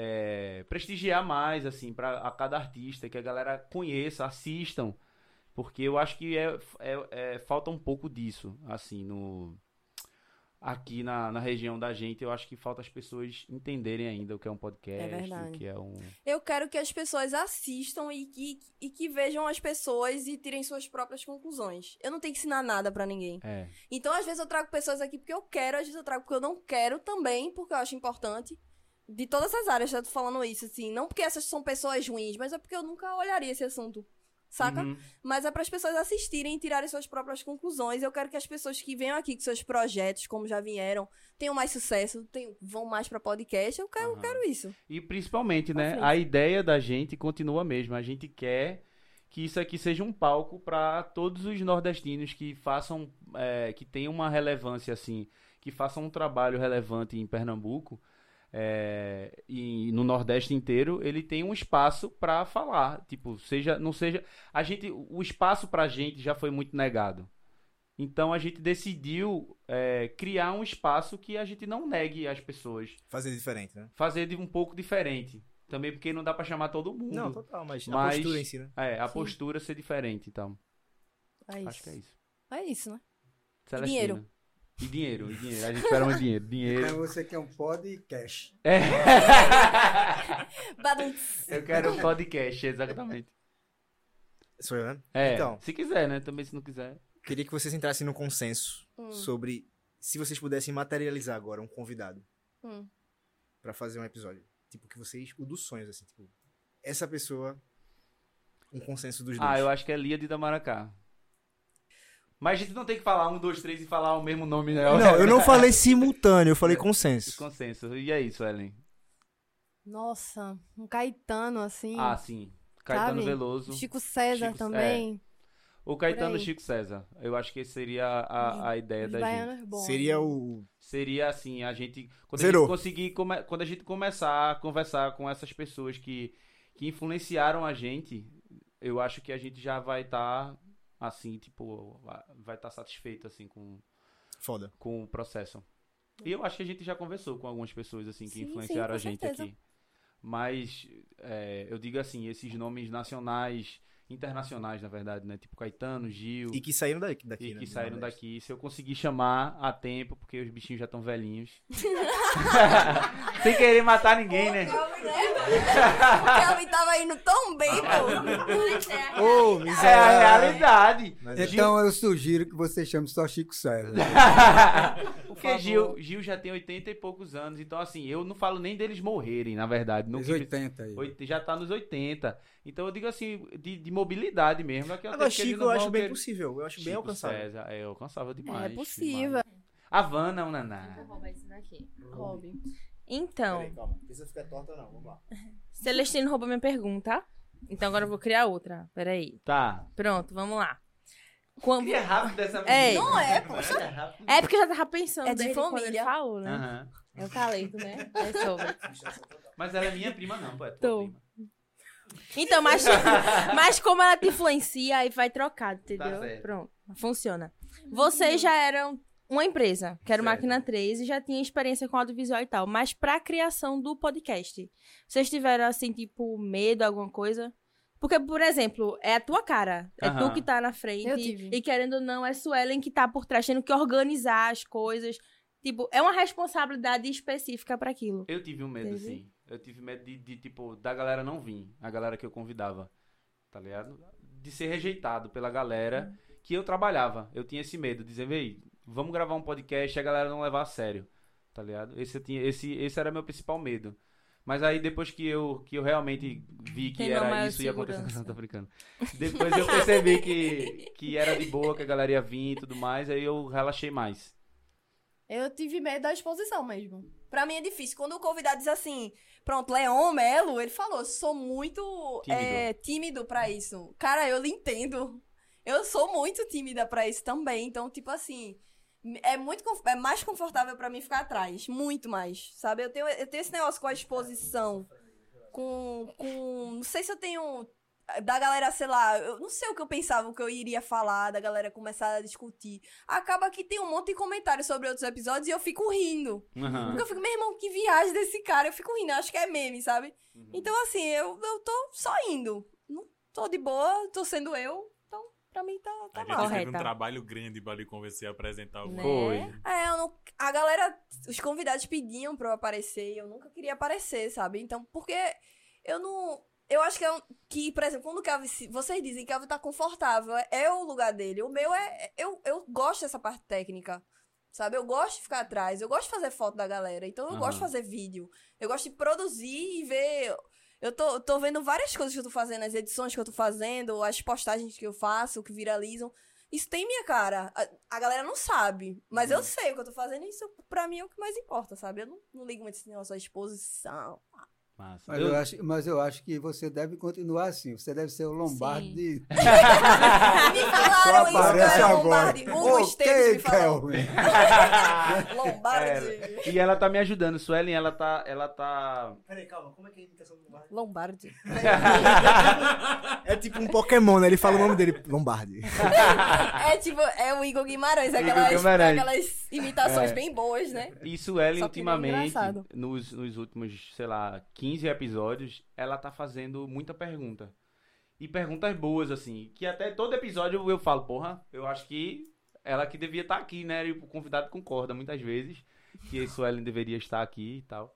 é, prestigiar mais, assim, para a cada artista, que a galera conheça, assistam. Porque eu acho que é, é- é- falta um pouco disso, assim, no. Aqui na, na região da gente, eu acho que falta as pessoas entenderem ainda o que é um podcast, É o que é um. Eu quero que as pessoas assistam e que, e que vejam as pessoas e tirem suas próprias conclusões. Eu não tenho que ensinar nada pra ninguém. É. Então, às vezes, eu trago pessoas aqui porque eu quero, às vezes eu trago porque eu não quero também, porque eu acho importante. De todas as áreas, já tô falando isso, assim. Não porque essas são pessoas ruins, mas é porque eu nunca olharia esse assunto saca? Uhum. Mas é para as pessoas assistirem e tirarem suas próprias conclusões. Eu quero que as pessoas que venham aqui com seus projetos, como já vieram, tenham mais sucesso, tenham, vão mais para podcast. Eu quero, eu Aham. quero isso. E principalmente, né, frente. a ideia da gente continua a mesma. A gente quer que isso aqui seja um palco para todos os nordestinos que façam, é, que tenham uma relevância assim, que façam um trabalho relevante em Pernambuco é, e no Nordeste inteiro, ele tem um espaço para falar. Tipo, seja, não seja, a gente, o espaço pra gente já foi muito negado. Então a gente decidiu é, criar um espaço que a gente não negue às pessoas Fazer diferente, né? fazer de um pouco diferente. Também porque não dá pra chamar todo mundo. Não, total, mas, a Mas- postura em si, né? É, a Sim. postura ser diferente, então. É isso. Acho que é isso. É isso, né? Celestina. dinheiro. E dinheiro, e dinheiro. A gente espera mais dinheiro. Então Dinheiro. você quer um podcast. É. [laughs] Eu quero um podcast, exatamente. Sou eu, né? É, Então. se quiser, né? Também se não quiser. Queria que vocês entrassem no consenso Hum. sobre se vocês pudessem materializar agora um convidado Hum. pra fazer um episódio. Tipo, que vocês. O dos sonhos, assim. Tipo, essa pessoa. Um consenso dos dois. Ah, eu acho que é Lia de Itamaracá. Mas a gente não tem que falar um, dois, três e falar o mesmo nome, né? Não, eu não [laughs] falei simultâneo, eu falei consenso. Consenso. E é isso, Ellen. Nossa, um Caetano, assim. Ah, sim. Caetano Sabe? Veloso. Chico César Chico- também. O Caetano. Chico César. Eu acho que seria a, a ideia Os da gente. bons. Seria o. Seria assim, a gente. Quando Zerou. a gente conseguir. come- quando a gente começar a conversar com essas pessoas que, que influenciaram a gente, eu acho que a gente já vai estar assim, tipo, vai estar satisfeito assim com, Foda. com o processo. E eu acho que a gente já conversou com algumas pessoas assim que Sim, sim, influenciaram com a gente certeza. aqui. Mas é, eu digo assim, esses nomes nacionais, internacionais, na verdade, né? Tipo Caetano, Gil. E que saíram daqui. daqui E né, que saíram Nordeste. daqui. Se eu conseguir chamar a tempo, porque os bichinhos já estão velhinhos. [laughs] [laughs] Sem querer matar ninguém, né? O Kelvin tava indo tão bem, pô. [laughs] Ô, É a miserável. realidade. Mas- Então eu sugiro que você chame só Chico César. Porque Gil, Gil já tem 80 e poucos anos. Então, assim, eu não falo nem deles morrerem, na verdade. No Nos que- 80 aí. Já tá nos 80. Então eu digo assim, de, de mobilidade mesmo. Um Agora, Chico, eu acho bem querer- possível. Eu acho bem Chico alcançável. César, é alcançável demais. É possível. Havana, um naná. Vou roubar isso daqui. Roube. Então, Peraí, calma. Não precisa ficar torta, não. Vamos lá. Celestino roubou minha pergunta. Então agora eu vou criar outra. Peraí. Tá. Pronto, vamos lá. Quando... Que é rápido dessa É. menina. Não é, É poxa. É porque eu já tava pensando É de família. falou, né? Aham. É o talento, né? É sobre. Mas ela é minha prima, não, pô. É tua Tô. prima. Então, mas, [laughs] mas como ela te influencia, aí vai trocado, entendeu? Tá. Pronto, funciona. Vocês já eram uma empresa, que era o. Máquina 3, e já tinha experiência com audiovisual e tal, mas pra criação do podcast, vocês tiveram, assim, tipo, medo, alguma coisa? Porque, por exemplo, é a tua cara. É Aham. tu que tá na frente. Eu tive. E querendo ou não, é Suelen que tá por trás, tendo que organizar as coisas. Tipo, é uma responsabilidade específica pra aquilo. Eu tive um medo, Teve? sim. Eu tive medo de, de, tipo, da galera não vir. A galera que eu convidava. Tá ligado? De ser rejeitado pela galera que eu trabalhava. Eu tinha esse medo. De dizer, véi, vamos gravar um podcast e a galera não levar a sério. Tá ligado? Esse, eu tinha, esse, esse era meu principal medo. Mas aí depois que eu, que eu realmente vi que Tem era isso ia acontecer. [laughs] Não, tô brincando. Depois eu percebi que, que era de boa, que a galera ia vir e tudo mais. Aí eu relaxei mais. Eu tive medo da exposição mesmo. Pra mim é difícil. Quando o convidado diz assim, pronto, Leon Melo, ele falou, sou muito Tímido. é, tímido pra isso. Cara, eu lhe entendo. Eu sou muito tímida pra isso também. Então, tipo assim, é muito é mais confortável pra mim ficar atrás. Muito mais. Sabe? Eu tenho, eu tenho esse negócio com a exposição. Com, com. Não sei se eu tenho. Da galera, sei lá, eu não sei o que eu pensava, o que eu iria falar, da galera começar a discutir. Acaba que tem um monte de comentários sobre outros episódios e eu fico rindo. Aham. Porque eu fico, meu irmão, que viagem desse cara. Eu fico rindo, eu acho que é meme, sabe? Uhum. Então, assim, eu, eu tô só indo. Não tô de boa, tô sendo eu. Pra mim tá, tá A gente mal. teve Correta. um trabalho grande pra lhe convencer a apresentar o Né? Foi. É, eu não. A galera, os convidados pediam pra eu aparecer e eu nunca queria aparecer, sabe? Então, porque eu não. Eu acho que, é um- que por exemplo, quando o Kelvin. se- Vocês dizem que o Kelvin tá confortável, é, é o lugar dele. O meu é. Eu, eu gosto dessa parte técnica. Sabe? Eu gosto de ficar atrás, eu gosto de fazer foto da galera, então eu Aham. gosto de fazer vídeo. Eu gosto de produzir e ver. Eu tô, tô vendo várias coisas que eu tô fazendo, as edições que eu tô fazendo, as postagens que eu faço, que viralizam. Isso tem minha cara. A, a galera não sabe, mas Uhum. eu sei o que eu tô fazendo e isso pra mim é o que mais importa, sabe? Eu não, não ligo muito esse negócio da exposição. Mas Eu- eu, acho, mas eu acho que você deve continuar assim. Você deve ser o Lombardi de. [laughs] Me falaram isso, aparece cara, agora. Lombardi. Hugo Esteves me Ok, falou. Kelvin. [laughs] Lombardi. E ela tá me ajudando, Suelen, ela tá. Ela tá. Peraí, calma, como é que é a imitação do Lombardi? Lombardi. É tipo um Pokémon, né? Ele fala o nome dele, Lombardi. É tipo, é o Igor Guimarães, Igor aquelas, Guimarães. aquelas imitações É. bem boas, né? E Suelen, é ultimamente, nos, nos últimos, sei lá, 15 episódios, ela tá fazendo muita pergunta. E perguntas boas, assim. Que até todo episódio eu, falo, porra, eu acho que ela que devia estar aqui, né? E o convidado concorda muitas vezes que a Suelen deveria estar aqui e tal.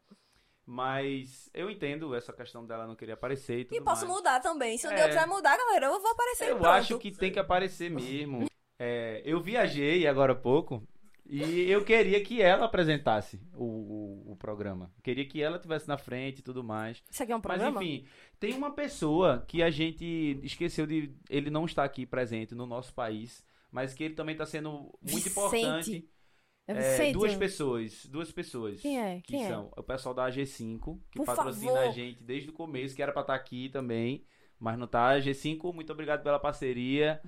Mas eu entendo essa questão dela não querer aparecer e tudo E posso mais. mudar também. Se É. eu quiser mudar, galera, eu vou aparecer Eu pronto. acho que tem que aparecer mesmo. É, eu viajei agora há pouco e eu queria que ela apresentasse o, o, o programa. Queria que ela tivesse na frente e tudo mais. Isso aqui é um Mas programa? enfim, tem uma pessoa que a gente esqueceu de. Ele não está aqui presente no nosso país, mas que ele também está sendo muito Vicente. importante. É É, Vicente? duas pessoas. Duas pessoas. Quem é? Que Quem é? são o pessoal da AG5, que Por patrocina favor. a gente desde o começo, que era pra estar aqui também, mas não tá. G5, muito obrigado pela parceria,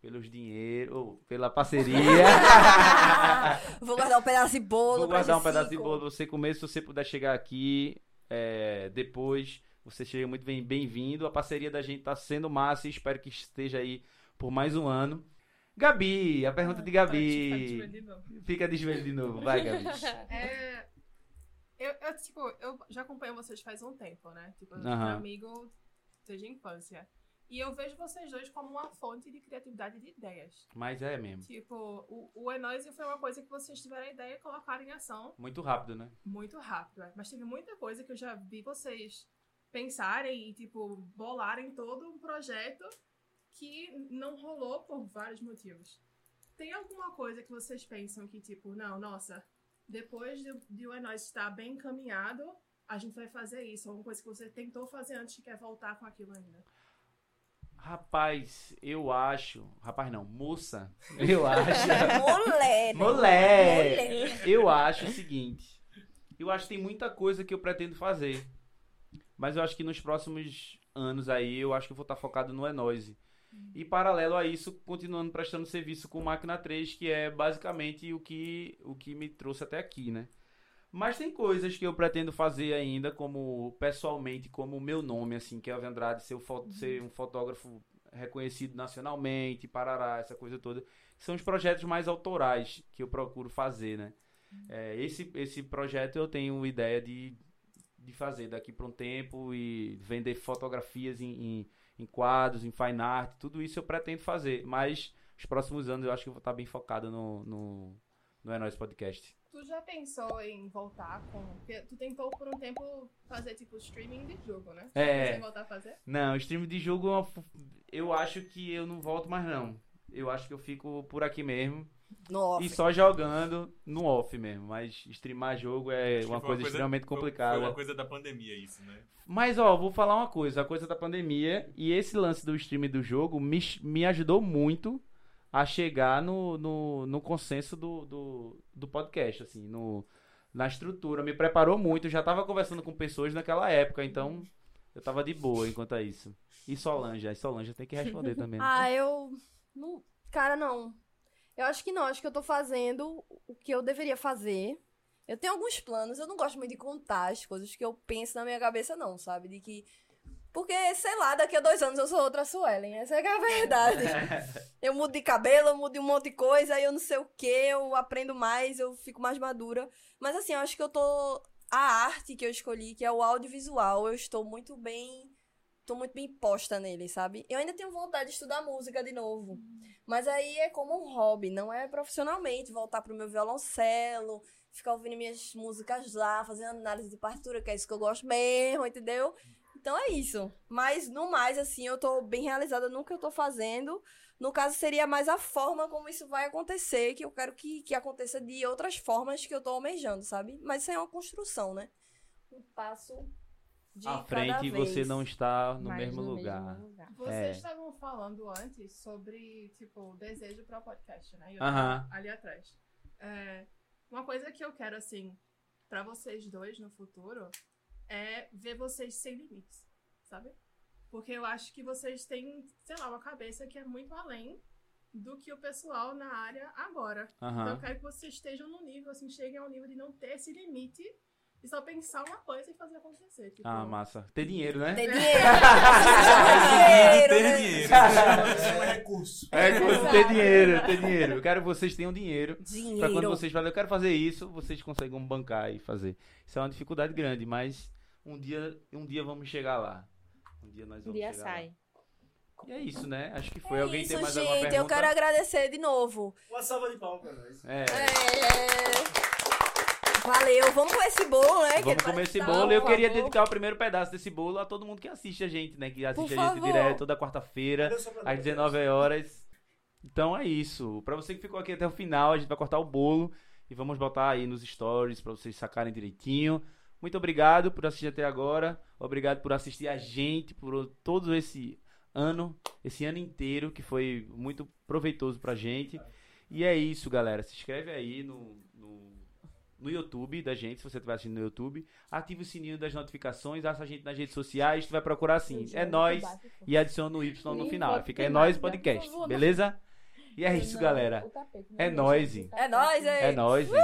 pelos dinheiros, ou pela parceria. [laughs] Vou guardar um pedaço de bolo Vou guardar um G5. pedaço de bolo você comer, se você puder chegar aqui é, depois, você chega muito bem- bem-vindo. A parceria da gente tá sendo massa e espero que esteja aí por mais um ano. Gabi, a pergunta de Gabi. Fica de joelho de novo, vai, Gabi. [laughs] É, eu, eu, tipo, eu já acompanho vocês faz um tempo, né? Tipo, Aham. meu amigo desde a infância. E eu vejo vocês dois como uma fonte de criatividade de ideias. Mas é mesmo. Tipo, o, o Enoise foi uma coisa que vocês tiveram a ideia e colocaram em ação Muito rápido, né? muito rápido. é. Mas teve muita coisa que eu já vi vocês pensarem e, tipo, bolarem todo um projeto que não rolou por vários motivos. Tem alguma coisa que vocês pensam que, tipo, não, nossa, depois de, de o Enoise estar bem encaminhado, a gente vai fazer isso. Alguma coisa que você tentou fazer antes e quer voltar com aquilo ainda. Rapaz, eu acho. Rapaz, não, moça. [laughs] Eu acho. Mulher, né? Mulher! Eu acho o seguinte. Eu acho que tem muita coisa que eu pretendo fazer. Mas eu acho que nos próximos anos aí, eu acho que eu vou estar focado no Enoise. E paralelo a isso, continuando prestando serviço com Máquina 3, que é basicamente o que, o que me trouxe até aqui, né? Mas tem coisas que eu pretendo fazer ainda, como pessoalmente, como o meu nome, assim, que é o Andrade, ser, o fo- ser um fotógrafo reconhecido nacionalmente, parará, essa coisa toda. São os projetos mais autorais que eu procuro fazer, né? É, esse, esse projeto eu tenho ideia de, de fazer daqui para um tempo e vender fotografias em, em, em quadros, em fine art, tudo isso eu pretendo fazer. Mas os próximos anos eu acho que eu vou estar bem focado no, no, no É Nóis Podcast. Tu já pensou em voltar com. Tu tentou por um tempo fazer, tipo, streaming de jogo, né? É. Você voltar a fazer? Não, stream de jogo é uma eu acho que eu não volto mais não. Eu acho que eu fico por aqui mesmo No off. e só jogando no off mesmo. Mas streamar jogo é Acho que uma coisa, extremamente complicada. Foi uma coisa da pandemia isso, né? Mas, ó, vou falar uma coisa. A coisa da pandemia e esse lance do stream do jogo me, me ajudou muito a chegar no, no, no consenso do, do, do podcast, assim, no, na estrutura. Me preparou muito. Já tava conversando com pessoas naquela época, então eu tava de boa enquanto a isso. E Solange? A Solange tem que responder também. Ah, eu. Não... Cara, não. Eu acho que não. Acho que eu tô fazendo o que eu deveria fazer. Eu tenho alguns planos. Eu não gosto muito de contar as coisas que eu penso na minha cabeça, não, sabe? De que. Porque, sei lá, daqui a dois anos eu sou outra Suelen. Essa é é a [laughs] verdade. [laughs] eu mudo de cabelo, eu mudo de um monte de coisa, aí eu não sei o que, eu aprendo mais, eu fico mais madura. Mas assim, eu acho que eu tô. A arte que eu escolhi, que é o audiovisual, eu estou muito bem. Tô muito bem posta nele, sabe? Eu ainda tenho vontade de estudar música de novo. Mas aí é como um hobby, não é profissionalmente. Voltar pro meu violoncelo, ficar ouvindo minhas músicas lá, fazendo análise de partitura, que é isso que eu gosto mesmo, entendeu? Então é isso. Mas no mais, assim, eu tô bem realizada no que eu tô fazendo. No caso, seria mais a forma como isso vai acontecer, que eu quero que, que aconteça de outras formas que eu tô almejando, sabe? Mas isso é uma construção, né? Um passo de à cada frente e você não está no mesmo no lugar. lugar. Vocês É. estavam falando antes sobre, tipo, desejo para o podcast, né? E eu Aham. tava ali atrás. É, uma coisa que eu quero, assim, para vocês dois no futuro é ver vocês sem limites, sabe? Porque eu acho que vocês têm, sei lá, uma cabeça que é muito além do que o pessoal na área agora. Então eu quero que vocês estejam no nível, assim, cheguem ao nível de não ter esse limite e só pensar uma coisa e fazer acontecer. Tipo, Ah, massa. Ter dinheiro, né? Ter [laughs] dinheiro. dinheiro, Ter dinheiro. Isso é um recurso. É, com- ter dinheiro, ter dinheiro. Eu quero que vocês tenham dinheiro. Pra quando Dinheiro. vocês falarem, eu quero fazer isso, vocês conseguem bancar e fazer. Isso é uma dificuldade grande, mas um dia, um dia vamos chegar lá. Um dia nós Um vamos dia chegar sai. lá. E é isso, né? Acho que foi. É Alguém isso, tem mais gente. alguma pergunta? Eu quero agradecer de novo. Uma salva de palmas pra nós. É. É... Valeu. Vamos com esse bolo, né? que Vamos comer esse bolo. Eu queria favor. dedicar o primeiro pedaço desse bolo a todo mundo que assiste a gente, né? Que assiste Por a gente favor. direto toda quarta-feira, às 19 horas. Então é isso. Pra você que ficou aqui até o final, a gente vai cortar o bolo e vamos botar aí nos stories pra vocês sacarem direitinho. Muito obrigado por assistir até agora. Obrigado por assistir a gente por todo esse ano, esse ano inteiro que foi muito proveitoso pra gente. E é isso, galera. Se inscreve aí no, no, no YouTube da gente, se você estiver assistindo no YouTube. Ative o sininho das notificações, acha a gente nas redes sociais. Tu vai procurar assim, é nós e adiciona o Y no final. Fica é nós né? podcast, beleza? E é isso, galera. não É o tapete. É nóis, É é. nóis. hein?